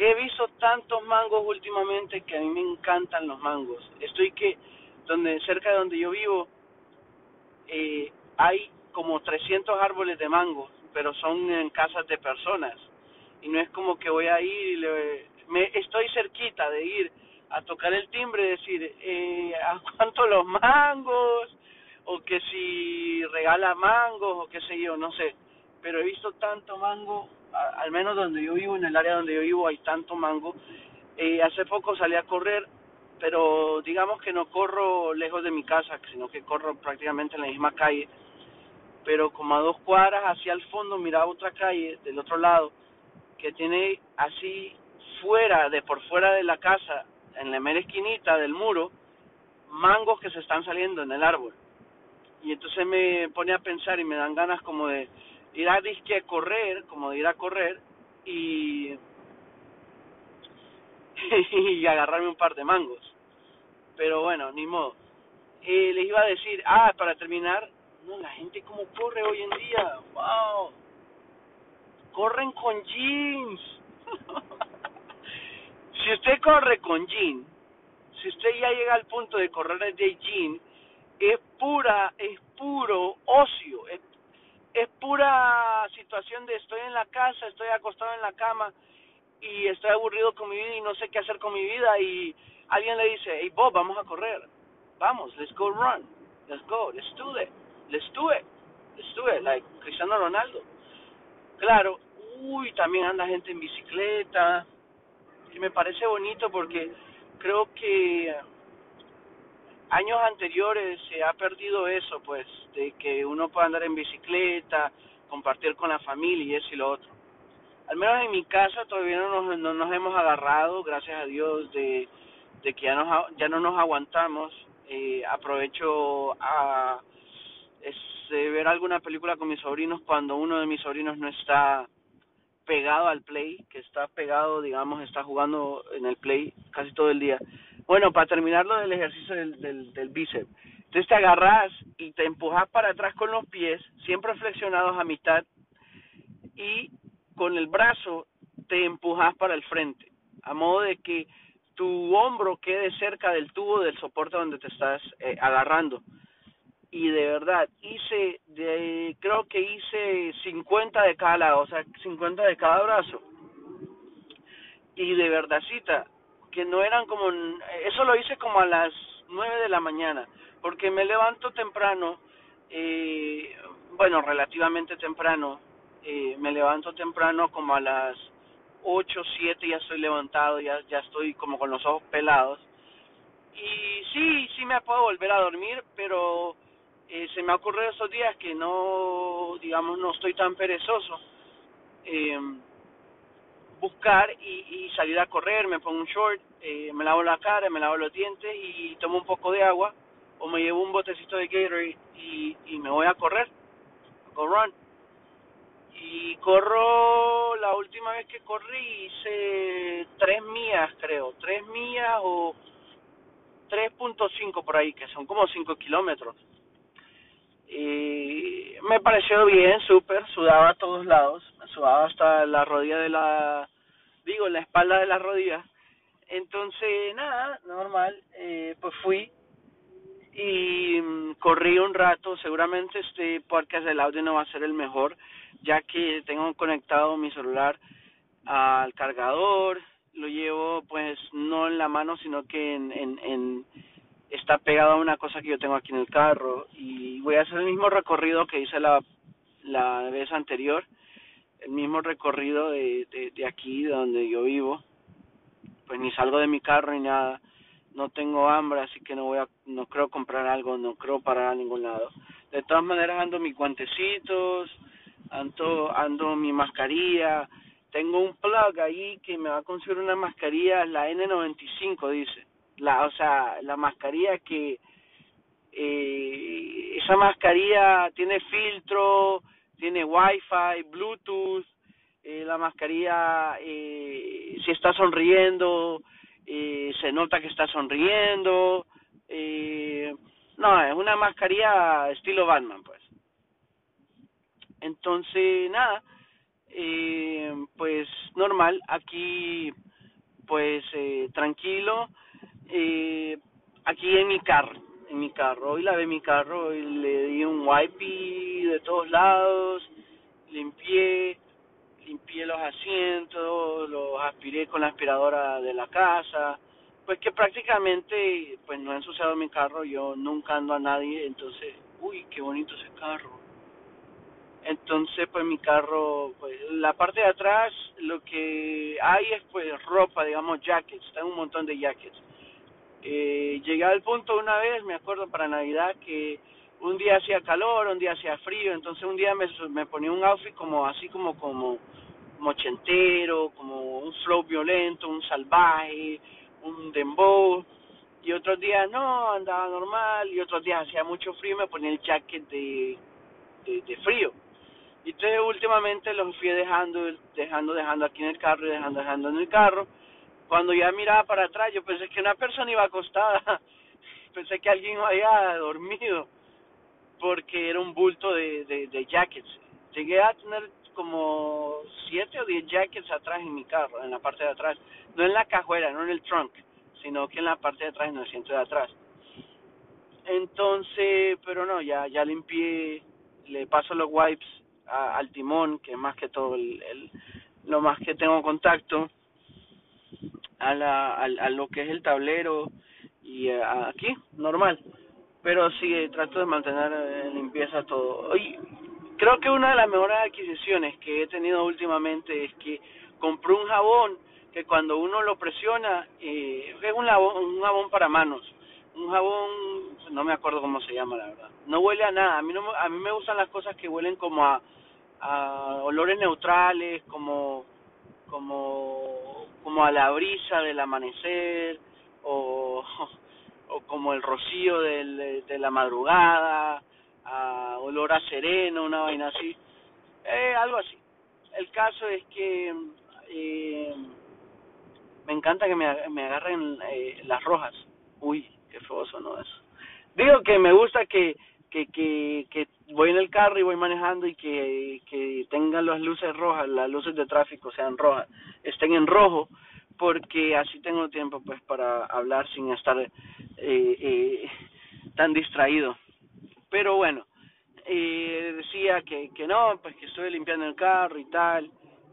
He visto tantos mangos últimamente que a mí me encantan los mangos. Estoy que donde cerca de donde yo vivo eh, hay como 300 árboles de mango, pero son en casas de personas. Y no es como que voy a ir y le, me estoy cerquita de ir a tocar el timbre y decir eh, a cuánto los mangos o que si regala mangos o qué sé yo no sé. Pero he visto tanto mango al menos donde yo vivo en el área donde yo vivo hay tanto mango eh, hace poco salí a correr pero digamos que no corro lejos de mi casa sino que corro prácticamente en la misma calle pero como a dos cuadras hacia el fondo miraba otra calle del otro lado que tiene así fuera, de por fuera de la casa, en la mera esquinita del muro, mangos que se están saliendo en el árbol. Y entonces me pone a pensar y me dan ganas como de ir a disque a correr, como de ir a correr y, (laughs) y agarrarme un par de mangos. Pero bueno, ni modo. Eh, les iba a decir, ah, para terminar, no, la gente como corre hoy en día, wow. Corren con jeans. (laughs) si usted corre con jean, si usted ya llega al punto de correr de jean, es pura, es puro ocio, es, es pura situación de estoy en la casa, estoy acostado en la cama y estoy aburrido con mi vida y no sé qué hacer con mi vida y alguien le dice, hey Bob, vamos a correr, vamos, let's go run, let's go, let's do it, let's do it, let's do it, like Cristiano Ronaldo. Claro, uy, también anda gente en bicicleta, que me parece bonito porque creo que años anteriores se ha perdido eso, pues, de que uno pueda andar en bicicleta, compartir con la familia y eso y lo otro. Al menos en mi casa todavía no nos, no nos hemos agarrado, gracias a Dios, de, de que ya, nos, ya no nos aguantamos. Eh, aprovecho a este, ver alguna película con mis sobrinos cuando uno de mis sobrinos no está pegado al play, que está pegado, digamos, está jugando en el play casi todo el día. Bueno, para terminar lo del ejercicio del, del, bíceps. Entonces te agarras y te empujas para atrás con los pies, siempre flexionados a mitad, y con el brazo te empujas para el frente, a modo de que tu hombro quede cerca del tubo del soporte donde te estás eh, agarrando y de verdad hice de creo que hice 50 de cada lado, o sea, 50 de cada brazo. Y de verdadcita que no eran como eso lo hice como a las 9 de la mañana, porque me levanto temprano eh, bueno, relativamente temprano, eh, me levanto temprano como a las 8, 7 ya estoy levantado, ya ya estoy como con los ojos pelados. Y sí, sí me puedo volver a dormir, pero eh, se me ha ocurrido estos días que no, digamos, no estoy tan perezoso. Eh, buscar y, y, salir a correr, me pongo un short, eh, me lavo la cara, me lavo los dientes y tomo un poco de agua o me llevo un botecito de Gatorade y, y me voy a correr, go run. Y corro, la última vez que corrí hice tres millas creo, tres millas o 3.5 por ahí, que son como 5 kilómetros y me pareció bien, súper, sudaba a todos lados, sudaba hasta la rodilla de la, digo, la espalda de la rodilla. Entonces, nada, normal, eh, pues fui y mm, corrí un rato, seguramente este podcast del audio no va a ser el mejor, ya que tengo conectado mi celular al cargador, lo llevo pues no en la mano, sino que en, en, en está pegado a una cosa que yo tengo aquí en el carro. Y voy a hacer el mismo recorrido que hice la, la vez anterior, el mismo recorrido de, de, de aquí, donde yo vivo, pues ni salgo de mi carro ni nada, no tengo hambre, así que no voy a, no creo comprar algo, no creo parar a ningún lado. De todas maneras ando mis guantecitos, ando, ando mi mascarilla, tengo un plug ahí que me va a conseguir una mascarilla, la N95 dice. La, o sea, la mascarilla que eh, esa mascarilla tiene filtro, tiene wifi, bluetooth, eh, la mascarilla eh, si está sonriendo, eh, se nota que está sonriendo, eh, no, es una mascarilla estilo Batman, pues. Entonces, nada, eh, pues normal, aquí pues eh, tranquilo, eh, aquí en mi carro, en mi carro. Hoy lavé mi carro le di un wipe de todos lados, limpié limpié los asientos, los aspiré con la aspiradora de la casa, pues que prácticamente pues no he ensuciado mi carro, yo nunca ando a nadie, entonces, uy, qué bonito ese carro. Entonces, pues mi carro, pues la parte de atrás lo que hay es pues ropa, digamos jackets, está un montón de jackets. Eh, llegué al punto una vez, me acuerdo para Navidad, que un día hacía calor, un día hacía frío, entonces un día me, me ponía un outfit como así como como mochentero, como un flow violento, un salvaje, un dembow, y otros días no, andaba normal, y otros días hacía mucho frío y me ponía el jacket de, de, de frío. Y entonces últimamente los fui dejando, dejando, dejando aquí en el carro y dejando, dejando en el carro. Cuando ya miraba para atrás, yo pensé que una persona iba acostada, (laughs) pensé que alguien había dormido, porque era un bulto de, de, de jackets. Llegué a tener como siete o diez jackets atrás en mi carro, en la parte de atrás. No en la cajuela, no en el trunk, sino que en la parte de atrás, en el asiento de atrás. Entonces, pero no, ya, ya limpié, le paso los wipes a, al timón, que es más que todo el, lo más que tengo contacto, a, la, a, a lo que es el tablero y uh, aquí, normal. Pero sí, trato de mantener en limpieza todo. Y creo que una de las mejores adquisiciones que he tenido últimamente es que compré un jabón que cuando uno lo presiona, eh, es un jabón, un jabón para manos, un jabón, no me acuerdo cómo se llama la verdad, no huele a nada, a mí, no, a mí me gustan las cosas que huelen como a, a olores neutrales, como, como, como a la brisa del amanecer, o, (laughs) o como el rocío de la madrugada, olor a sereno, una vaina así, eh, algo así. El caso es que eh, me encanta que me, agarren eh, las rojas. Uy, qué feo sonó eso. Digo que me gusta que, que, que, que voy en el carro y voy manejando y que, que tengan las luces rojas, las luces de tráfico sean rojas, estén en rojo, porque así tengo tiempo pues para hablar sin estar eh, eh, tan distraído. Pero bueno, eh, decía que, que no, pues que estoy limpiando el carro y tal.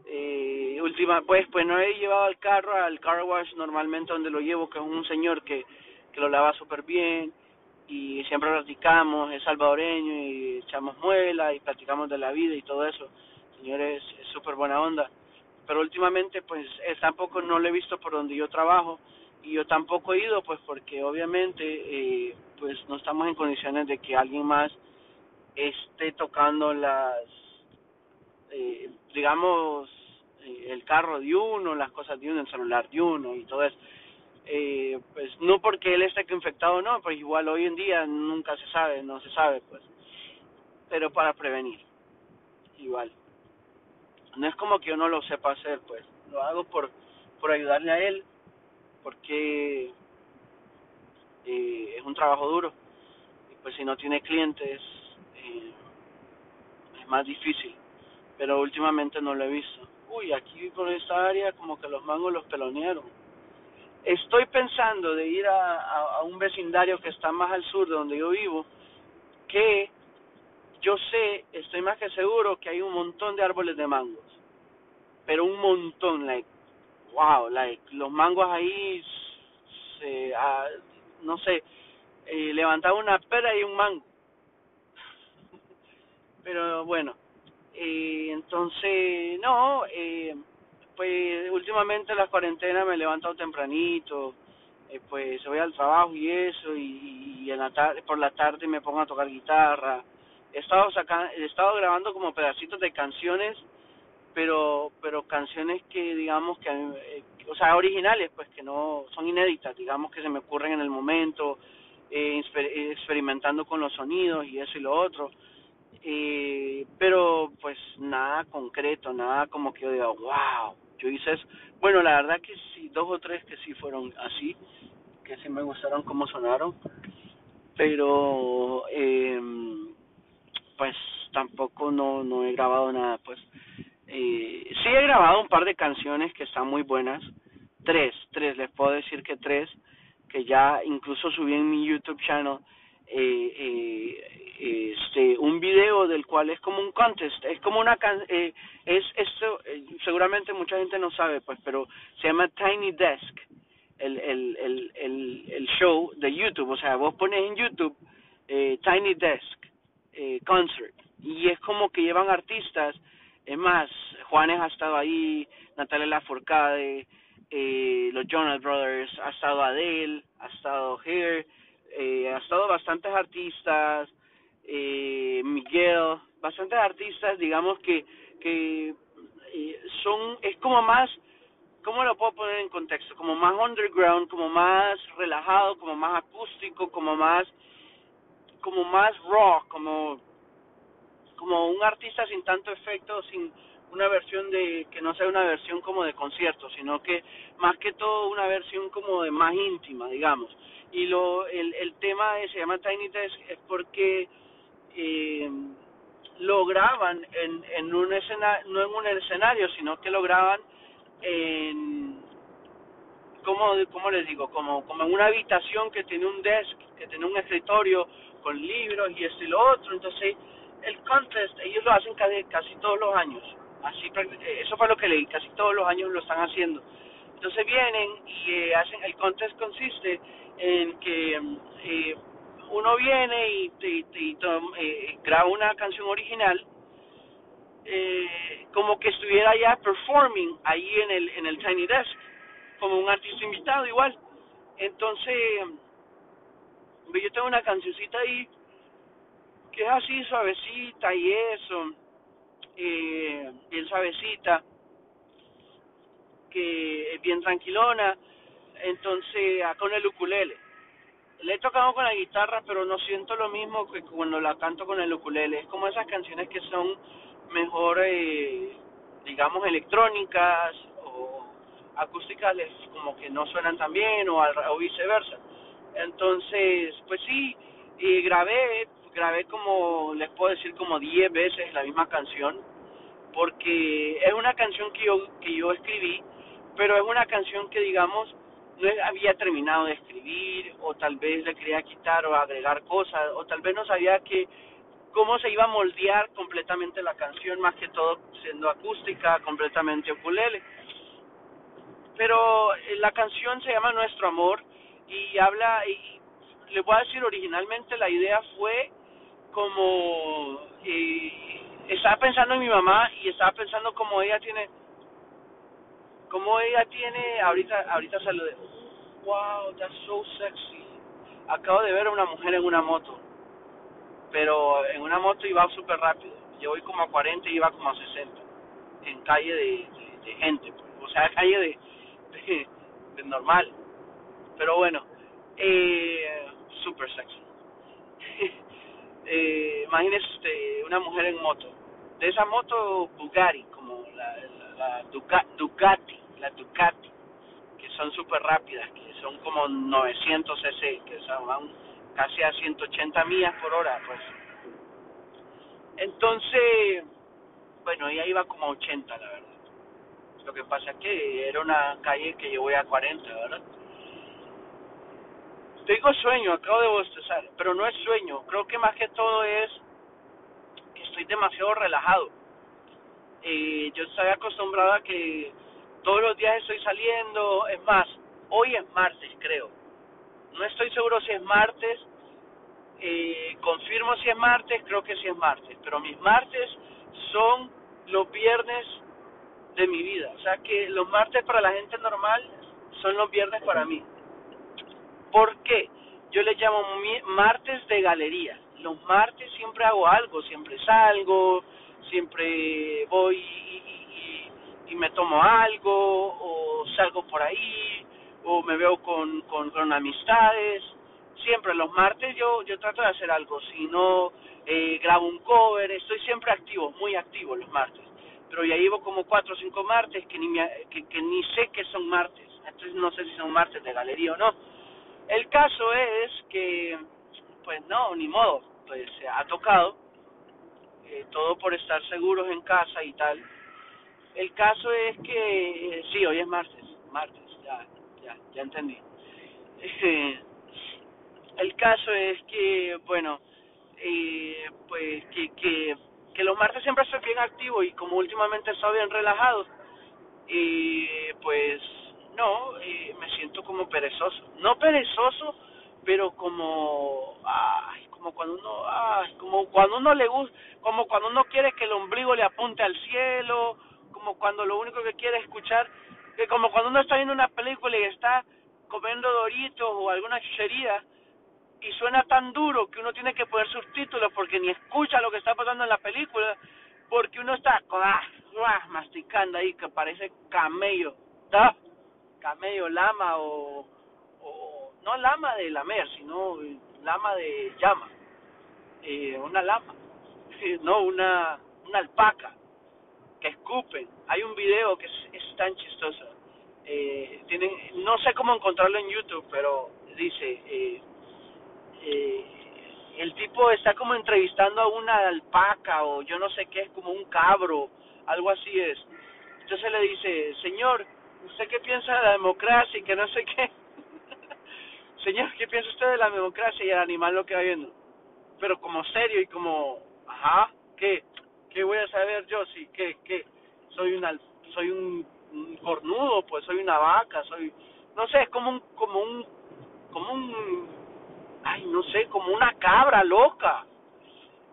Eh, última, pues, pues no he llevado el carro al car wash normalmente donde lo llevo, que es un señor que, que lo lava súper bien y siempre platicamos, es salvadoreño y echamos muela y platicamos de la vida y todo eso. El señor es súper buena onda. Pero últimamente, pues, él tampoco no lo he visto por donde yo trabajo y yo tampoco he ido, pues, porque obviamente, eh, pues, no estamos en condiciones de que alguien más esté tocando las, eh, digamos, eh, el carro de uno, las cosas de uno, el celular de uno y todo eso. Eh, pues no porque él esté infectado no, pues igual hoy en día nunca se sabe, no se sabe, pues. Pero para prevenir, igual. No es como que yo no lo sepa hacer, pues. Lo hago por, por ayudarle a él, porque eh, es un trabajo duro. Y pues si no tiene clientes, eh, es más difícil. Pero últimamente no lo he visto. Uy, aquí por esta área como que los mangos los pelonearon. Estoy pensando de ir a, a, a un vecindario que está más al sur de donde yo vivo, que yo sé, estoy más que seguro que hay un montón de árboles de mangos. Pero un montón, like, wow, like, los mangos ahí, se, ah, no sé, eh, levantaba una pera y un mango. (laughs) Pero bueno, eh, entonces, no, eh, pues últimamente las cuarentenas me he levantado tempranito, eh, pues voy al trabajo y eso, y, y en la tarde, por la tarde me pongo a tocar guitarra. He estado sacando, he estado grabando como pedacitos de canciones, pero pero canciones que digamos que, eh, o sea, originales, pues que no son inéditas, digamos que se me ocurren en el momento, eh, experimentando con los sonidos y eso y lo otro eh, pero pues nada concreto, nada como que yo diga, wow, yo hice eso. Bueno, la verdad que sí, dos o tres que sí fueron así, que sí me gustaron cómo sonaron, pero eh, pues tampoco no, no he grabado nada, pues. Eh, sí he grabado un par de canciones que están muy buenas, tres, tres, les puedo decir que tres, que ya incluso subí en mi YouTube channel, eh, eh, este, un video del cual es como un contest, es como una can eh, es esto eh, seguramente mucha gente no sabe pues, pero se llama Tiny Desk el, el, el, el, el show de YouTube, o sea, vos pones en YouTube eh, Tiny Desk eh, Concert y es como que llevan artistas, es más, Juanes ha estado ahí, Natalia Lafourcade, eh, los Jonas Brothers, ha estado Adele, ha estado Hair, eh, ha estado bastantes artistas, eh, Miguel, bastantes artistas, digamos que que eh, son, es como más, ¿cómo lo puedo poner en contexto? Como más underground, como más relajado, como más acústico, como más, como más rock, como, como un artista sin tanto efecto, sin una versión de, que no sea una versión como de concierto, sino que más que todo una versión como de más íntima, digamos. Y lo, el, el tema se llama Tiny Desk es porque eh, lo graban en, en un escenario, no en un escenario, sino que lo graban en, como, como les digo, como, como en una habitación que tiene un desk, que tiene un escritorio con libros y esto y lo otro. Entonces, el contest, ellos lo hacen casi, todos los años. Así, eso fue lo que leí, casi todos los años lo están haciendo. Entonces vienen y eh, hacen, el contest consiste en que eh, uno viene y, y, y eh, graba una canción original eh, como que estuviera ya performing ahí en el en el Tiny Desk como un artista invitado igual entonces yo tengo una cancioncita ahí que es así suavecita y eso eh, bien suavecita que es bien tranquilona entonces con el ukulele le he tocado con la guitarra, pero no siento lo mismo que cuando la canto con el ukulele. Es como esas canciones que son mejor, eh, digamos, electrónicas o acústicas, como que no suenan tan bien o, o viceversa. Entonces, pues sí, grabé, grabé como, les puedo decir, como 10 veces la misma canción, porque es una canción que yo, que yo escribí, pero es una canción que, digamos, no había terminado de escribir o tal vez le quería quitar o agregar cosas o tal vez no sabía que cómo se iba a moldear completamente la canción más que todo siendo acústica completamente ukulele. Pero eh, la canción se llama Nuestro Amor y habla y le voy a decir originalmente la idea fue como eh, estaba pensando en mi mamá y estaba pensando como ella tiene como ella tiene, ahorita, ahorita salude, wow, that's so sexy. Acabo de ver a una mujer en una moto, pero en una moto iba súper rápido. Yo voy como a 40 y iba como a 60, en calle de, gente, pues. o sea, calle de (laughs) normal. Pero bueno, eh, súper sexy. (laughs) eh, imagínese usted una mujer en moto, de esa moto Bugatti, como la, la, Ducati, la Ducati, que son súper rápidas, que son como 900 cc, que son, casi a 180 millas por hora, pues. Entonces, bueno, ella iba como a 80, la verdad. Lo que pasa es que era una calle que yo voy a 40, ¿verdad? Tengo sueño, acabo de bostezar, pero no es sueño. Creo que más que todo es que estoy demasiado relajado. Eh, yo estoy acostumbrado a que todos los días estoy saliendo, es más, hoy es martes creo, no estoy seguro si es martes, eh, confirmo si es martes, creo que sí es martes, pero mis martes son los viernes de mi vida, o sea que los martes para la gente normal son los viernes para mí. ¿Por qué? Yo les llamo martes de galería. Los martes siempre hago algo, siempre salgo, siempre voy y, me tomo algo, o salgo por ahí, o me veo con, con, con amistades. Siempre los martes yo, yo trato de hacer algo, si no eh, grabo un cover, estoy siempre activo, muy activo los martes. Pero ya llevo como cuatro o cinco martes que ni, me, que ni sé que son martes, entonces no sé si son martes de galería o no. El caso es que, pues no, ni modo, pues se ha tocado, eh, todo por estar seguros en casa y tal. El caso es que, eh, sí, hoy es martes, martes, ya, ya, ya entendí. (laughs) el caso es que, bueno, eh, pues que, que, que los martes siempre estoy bien activo y como últimamente estoy bien relajado, pues no, eh, me siento como perezoso. No perezoso, pero como, ay, como cuando uno, como cuando uno le gusta, como cuando uno quiere que el ombligo le apunte al cielo, como cuando lo único que quiere escuchar, que como cuando uno está viendo una película y está comiendo doritos o alguna chuchería y suena tan duro que uno tiene que poner subtítulos porque ni escucha lo que está pasando en la película porque uno está masticando ahí que parece camello, ¿da? Camello, lama o, o no lama de lamer, sino lama de llama, eh, una lama, (laughs) no una una alpaca que escupen. Hay un video que es, es tan chistoso. Eh, tienen, no sé cómo encontrarlo en YouTube, pero dice eh, eh, el tipo está como entrevistando a una alpaca o yo no sé qué es, como un cabro, algo así es. Entonces le dice, señor, ¿usted qué piensa de la democracia y que no sé qué? (laughs) señor, ¿qué piensa usted de la democracia y el animal lo que va viendo? Pero como serio y como, ajá, ¿qué? ¿Qué voy a saber yo si, qué, qué? Soy una, soy un, cornudo, pues soy una vaca, soy, no sé, es como un, como un, como un ay, no sé, como una cabra loca.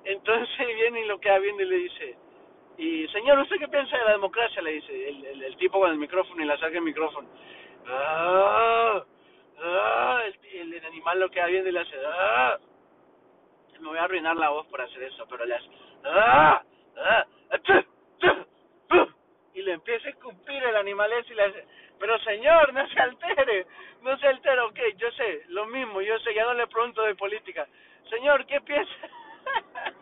Entonces (laughs) viene y lo queda viendo y le dice, y señor, ¿usted qué piensa de la democracia? Le dice el, tipo con el micrófono y le acerca el micrófono. Ah, ah, el, el, animal lo queda viendo y le hace, ah, me voy a arruinar la voz por hacer eso, pero le hace, ah, ah, y le empieza a escupir el animal ese y le hace, pero señor, no se altere, no se altere, ok, yo sé, lo mismo, yo sé, ya no le pregunto de política. Señor, ¿qué piensa? (laughs)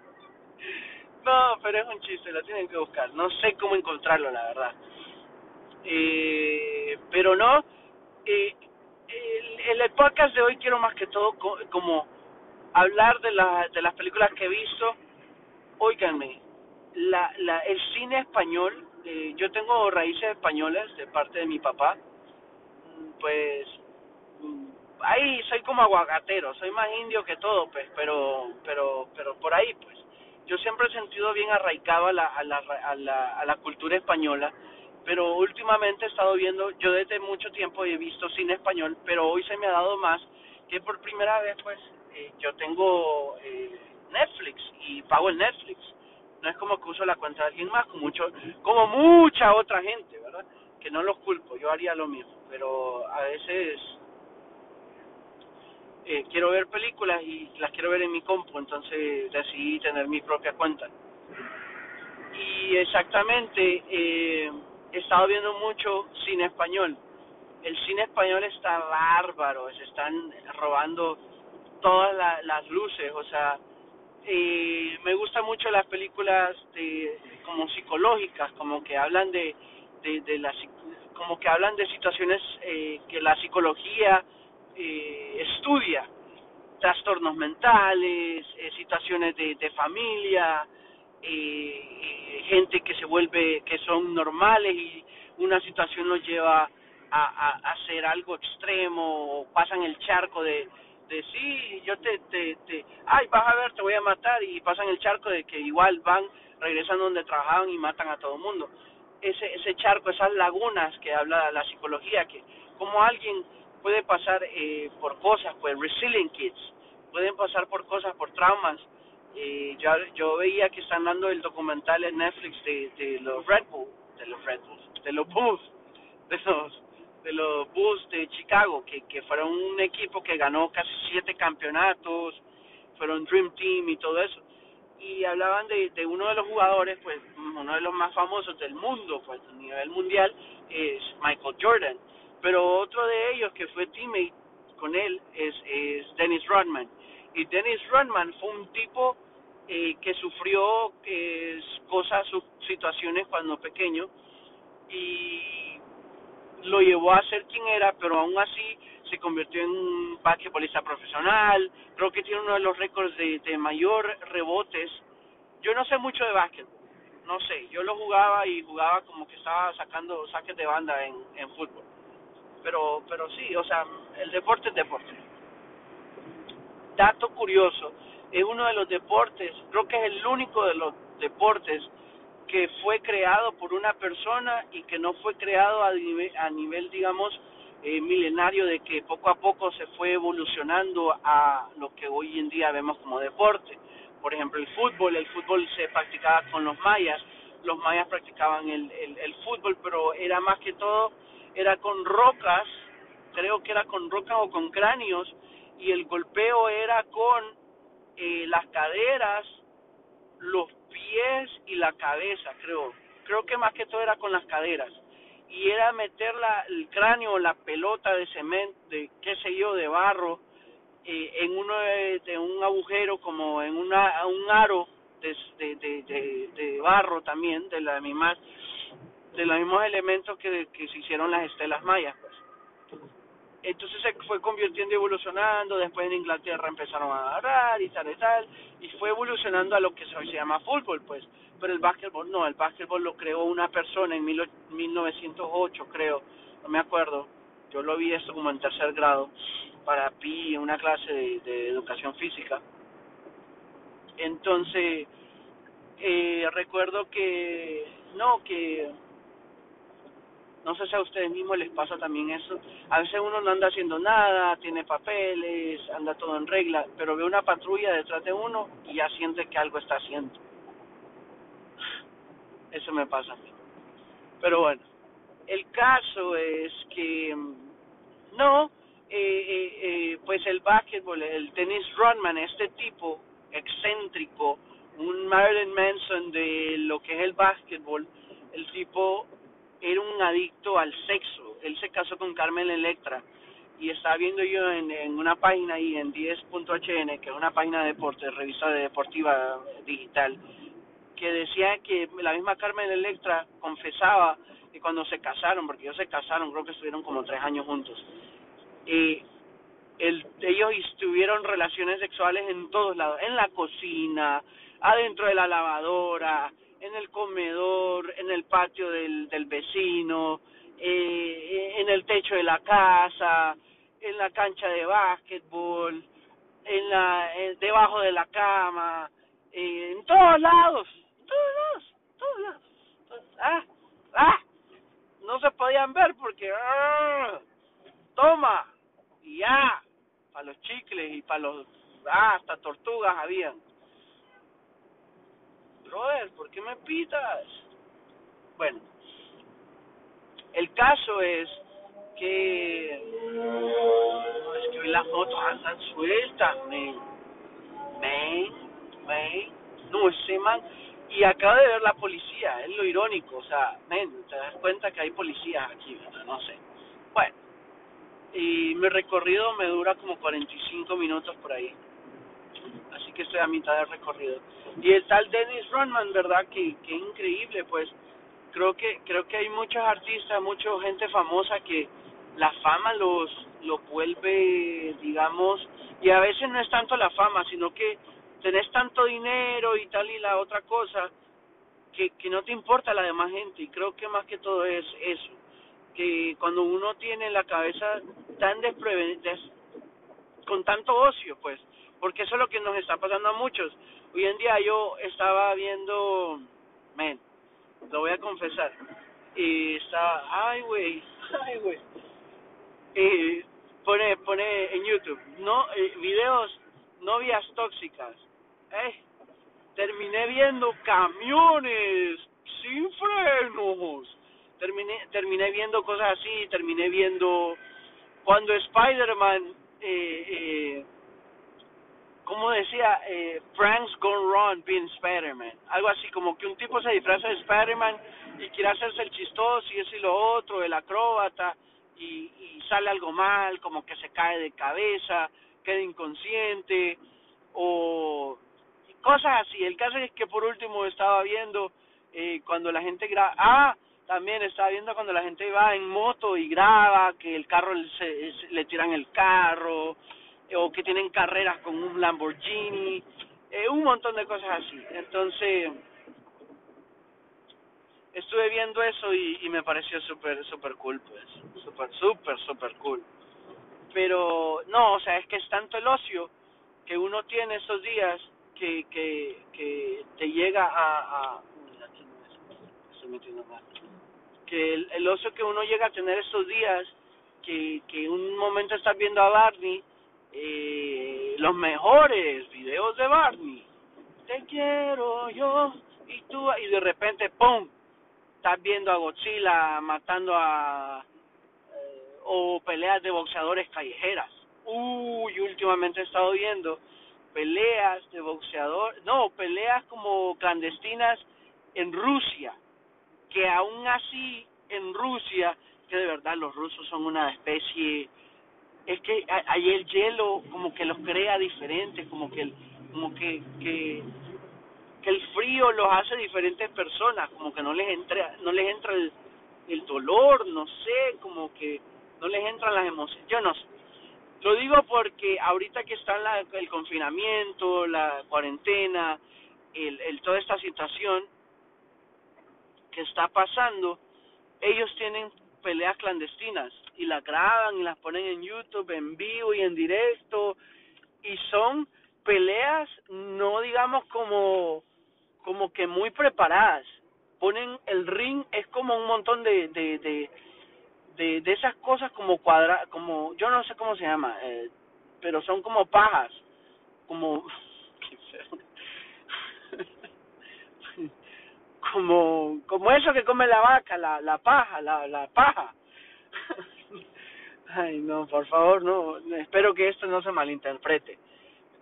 no, pero es un chiste, lo tienen que buscar, no sé cómo encontrarlo, la verdad. Eh, pero no, eh, el, el podcast de hoy quiero más que todo como hablar de, la, de las películas que he visto. Óiganme, la, la, el cine español eh, yo tengo raíces españolas de parte de mi papá, pues mm, ahí soy como aguacatero, soy más indio que todo, pues, pero, pero, pero por ahí, pues, yo siempre he sentido bien arraigado a la, a la, a la, a la cultura española, pero últimamente he estado viendo, yo desde mucho tiempo he visto cine español, pero hoy se me ha dado más que por primera vez, pues, eh, yo tengo eh, Netflix y pago el Netflix no es como que uso la cuenta de alguien más, como, mucho, como mucha otra gente, ¿verdad? Que no los culpo, yo haría lo mismo, pero a veces eh, quiero ver películas y las quiero ver en mi compu, entonces decidí tener mi propia cuenta. Y exactamente, eh, he estado viendo mucho cine español. El cine español está bárbaro, se están robando todas las luces, o sea, eh, me gustan mucho las películas de como psicológicas como que hablan de de, de como que hablan de situaciones eh, que la psicología eh, estudia trastornos mentales eh, situaciones de, de familia eh, gente que se vuelve que son normales y una situación los lleva a, a, a hacer algo extremo o pasan el charco de de sí, yo te, te, te, ay, vas a ver, te voy a matar y pasan el charco de que igual van, regresan donde trabajaban y matan a todo mundo. Ese, ese charco, esas lagunas que habla la psicología, que como alguien puede pasar eh, por cosas, pues resilient kids, pueden pasar por cosas, por traumas. Eh, yo, yo veía que están dando el documental en Netflix de, los Red Bull, de los Red Bulls, de los Bulls, de los de los Bulls de Chicago, que, que fueron un equipo que ganó casi siete campeonatos, fueron Dream Team y todo eso. Y hablaban de, de uno de los jugadores, pues uno de los más famosos del mundo, pues a nivel mundial, es Michael Jordan. Pero otro de ellos que fue teammate con él es, es Dennis Rodman. Y Dennis Rodman fue un tipo eh, que sufrió eh, cosas, situaciones cuando pequeño y lo llevó a ser quien era, pero aún así se convirtió en un basquetbolista profesional. Creo que tiene uno de los récords de, de mayor rebotes. Yo no sé mucho de básquet, no sé. Yo lo jugaba y jugaba como que estaba sacando saques de banda en, en fútbol. Pero, pero sí, o sea, el deporte es deporte. dato curioso, es uno de los deportes, creo que es el único de los deportes que fue creado por una persona y que no fue creado a nivel, digamos, eh, milenario de que poco a poco se fue evolucionando a lo que hoy en día vemos como deporte. Por ejemplo, el fútbol, el fútbol se practicaba con los mayas, los mayas practicaban el, el, el fútbol, pero era más que todo, era con rocas, creo que era con rocas o con cráneos, y el golpeo era con eh, las caderas, los pies y la cabeza, creo. Creo que más que todo era con las caderas. Y era meter la, el cráneo, la pelota de cemento, de qué sé yo, de barro, eh, en uno de, un agujero, como en una, un aro de, de, de, de, barro también, de la misma de los mismos elementos que, que se hicieron las estelas mayas. Pues. Entonces se fue convirtiendo y evolucionando, después en Inglaterra empezaron a agarrar y tal y tal, y fue evolucionando a lo que hoy se llama fútbol, pues, pero el básquetbol no, el básquetbol lo creó una persona en mil, 1908, creo, no me acuerdo, yo lo vi esto como en tercer grado, para PI, en una clase de, de educación física, entonces, eh, recuerdo que, no, que no sé si a ustedes mismos les pasa también eso. A veces uno no anda haciendo nada, tiene papeles, anda todo en regla, pero ve una patrulla detrás de uno y ya siente que algo está haciendo. Eso me pasa a mí. Pero bueno, el caso es que no, eh, eh, eh, pues el básquetbol, el tenis runman, este tipo excéntrico, un Marilyn Manson de lo que es el básquetbol, el tipo era un adicto al sexo. Él se casó con Carmen Electra y estaba viendo yo en, una página ahí en 10.hn, que es una página de deporte, revista de deportiva digital, que decía que la misma Carmen Electra confesaba que cuando se casaron, porque ellos se casaron, creo que estuvieron como tres años juntos, eh, el, ellos tuvieron relaciones sexuales en todos lados, en la cocina, adentro de la lavadora, en el comedor, en el patio del, del vecino, eh, en el techo de la casa, en la cancha de básquetbol, en la, debajo de la cama, eh, en todos lados, todos lados, todos lados. Ah, ah, no se podían ver porque, ah, toma, y ya, para los chicles y para los, ah, hasta tortugas habían brother, ¿por qué me pitas? Bueno, el caso es que es que hoy las motos andan sueltas, men, men, men, no ese man, y acaba de ver la policía, es lo irónico, o sea, men, te das cuenta que hay policías aquí, ¿verdad? no sé. Bueno, y mi recorrido me dura como 45 minutos por ahí, que estoy a mitad del recorrido. Y el tal Dennis Rodman, ¿verdad? Que, que increíble, pues. Creo que creo que hay muchos artistas, mucha gente famosa que la fama los lo vuelve, digamos, y a veces no es tanto la fama, sino que tenés tanto dinero y tal y la otra cosa que, que no te importa la demás gente. Y creo que más que todo es eso, que cuando uno tiene la cabeza tan desprevenida, con tanto ocio, pues, porque eso es lo que nos está pasando a muchos. Hoy en día yo estaba viendo, men, lo voy a confesar, y estaba, ay güey, (laughs) ay güey, y pone, pone en YouTube, no, eh, videos, novias tóxicas, eh, terminé viendo camiones sin frenos, terminé, terminé viendo cosas así, terminé viendo cuando Spider-Man, eh, eh, como decía, eh, Frank's Gone Wrong being Spider-Man. Algo así, como que un tipo se disfraza de Spider-Man y quiere hacerse el chistoso y eso y lo otro, el acróbata, y, y sale algo mal, como que se cae de cabeza, queda inconsciente, o cosas así. El caso es que por último estaba viendo eh, cuando la gente graba. Ah, también estaba viendo cuando la gente va en moto y graba, que el carro se, le tiran el carro o que tienen carreras con un Lamborghini, eh, un montón de cosas así. Entonces, estuve viendo eso y, me pareció súper, súper cool, pues, súper, súper, súper cool. Pero, no, o sea, es que es tanto el ocio que uno tiene esos días que, que, que te llega a, a estoy metiendo mal. que el, el oso que uno llega a tener estos días que, que un momento estás viendo a Barney eh, los mejores videos de Barney. Te quiero yo y tú y de repente pum estás viendo a Godzilla matando a eh, o peleas de boxeadores callejeras. Uy últimamente he estado viendo peleas de boxeador no peleas como clandestinas en Rusia que aún así en Rusia que de verdad los rusos son una especie es que hay el hielo como que los crea diferentes como que el, como que, que que el frío los hace diferentes personas como que no les entra no les entra el, el dolor no sé como que no les entran las emociones. Yo no sé. Lo digo porque ahorita que está la, el confinamiento la cuarentena el, el toda esta situación que está pasando ellos tienen peleas clandestinas y las graban y las ponen en YouTube en vivo y en directo. Y son peleas no digamos como como que muy preparadas. Ponen el ring es como un montón de de de de, esas cosas como cuadra como yo no sé cómo se llama eh, pero son como pajas como (laughs) como como eso que come la vaca la la paja la la paja ay no por favor no espero que esto no se malinterprete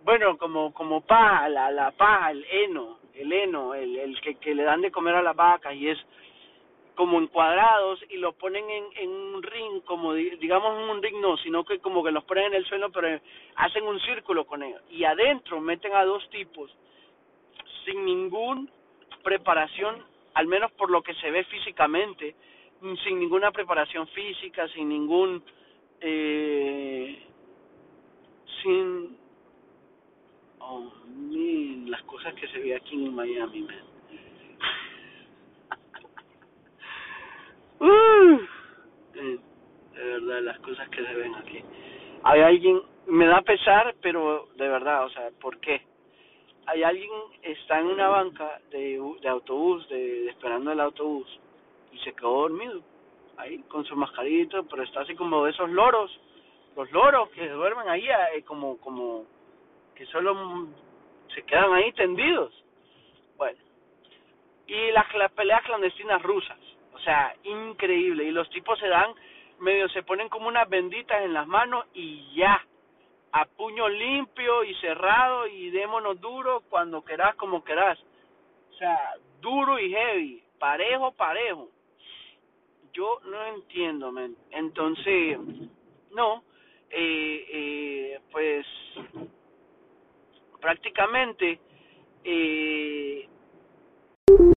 bueno como como paja la la paja el heno el heno el el que que le dan de comer a la vaca y es como en cuadrados y lo ponen en, en un ring, como digamos en un ring no, sino que como que los ponen en el suelo, pero hacen un círculo con ellos. Y adentro meten a dos tipos sin ningún preparación, al menos por lo que se ve físicamente, sin ninguna preparación física, sin ningún... Eh, sin... Oh, man, las cosas que se ve aquí en Miami, man. uh, de verdad, las cosas que se ven aquí. Hay alguien, me da pesar, pero de verdad, o sea, ¿por qué? hay alguien está en una banca de, de autobús, de, esperando el autobús, y se quedó dormido ahí con su mascarito, pero está así como de esos loros, los loros que duermen ahí eh, como como que solo se quedan ahí tendidos. Bueno, y las, peleas clandestinas rusas, o sea, increíble, y los tipos se dan medio se ponen como unas benditas en las manos y ya a puño limpio y cerrado y démonos duro cuando querás como querás. O sea, duro y heavy, parejo, parejo. Yo no entiendo. Entonces, no, eh, eh, pues prácticamente eh,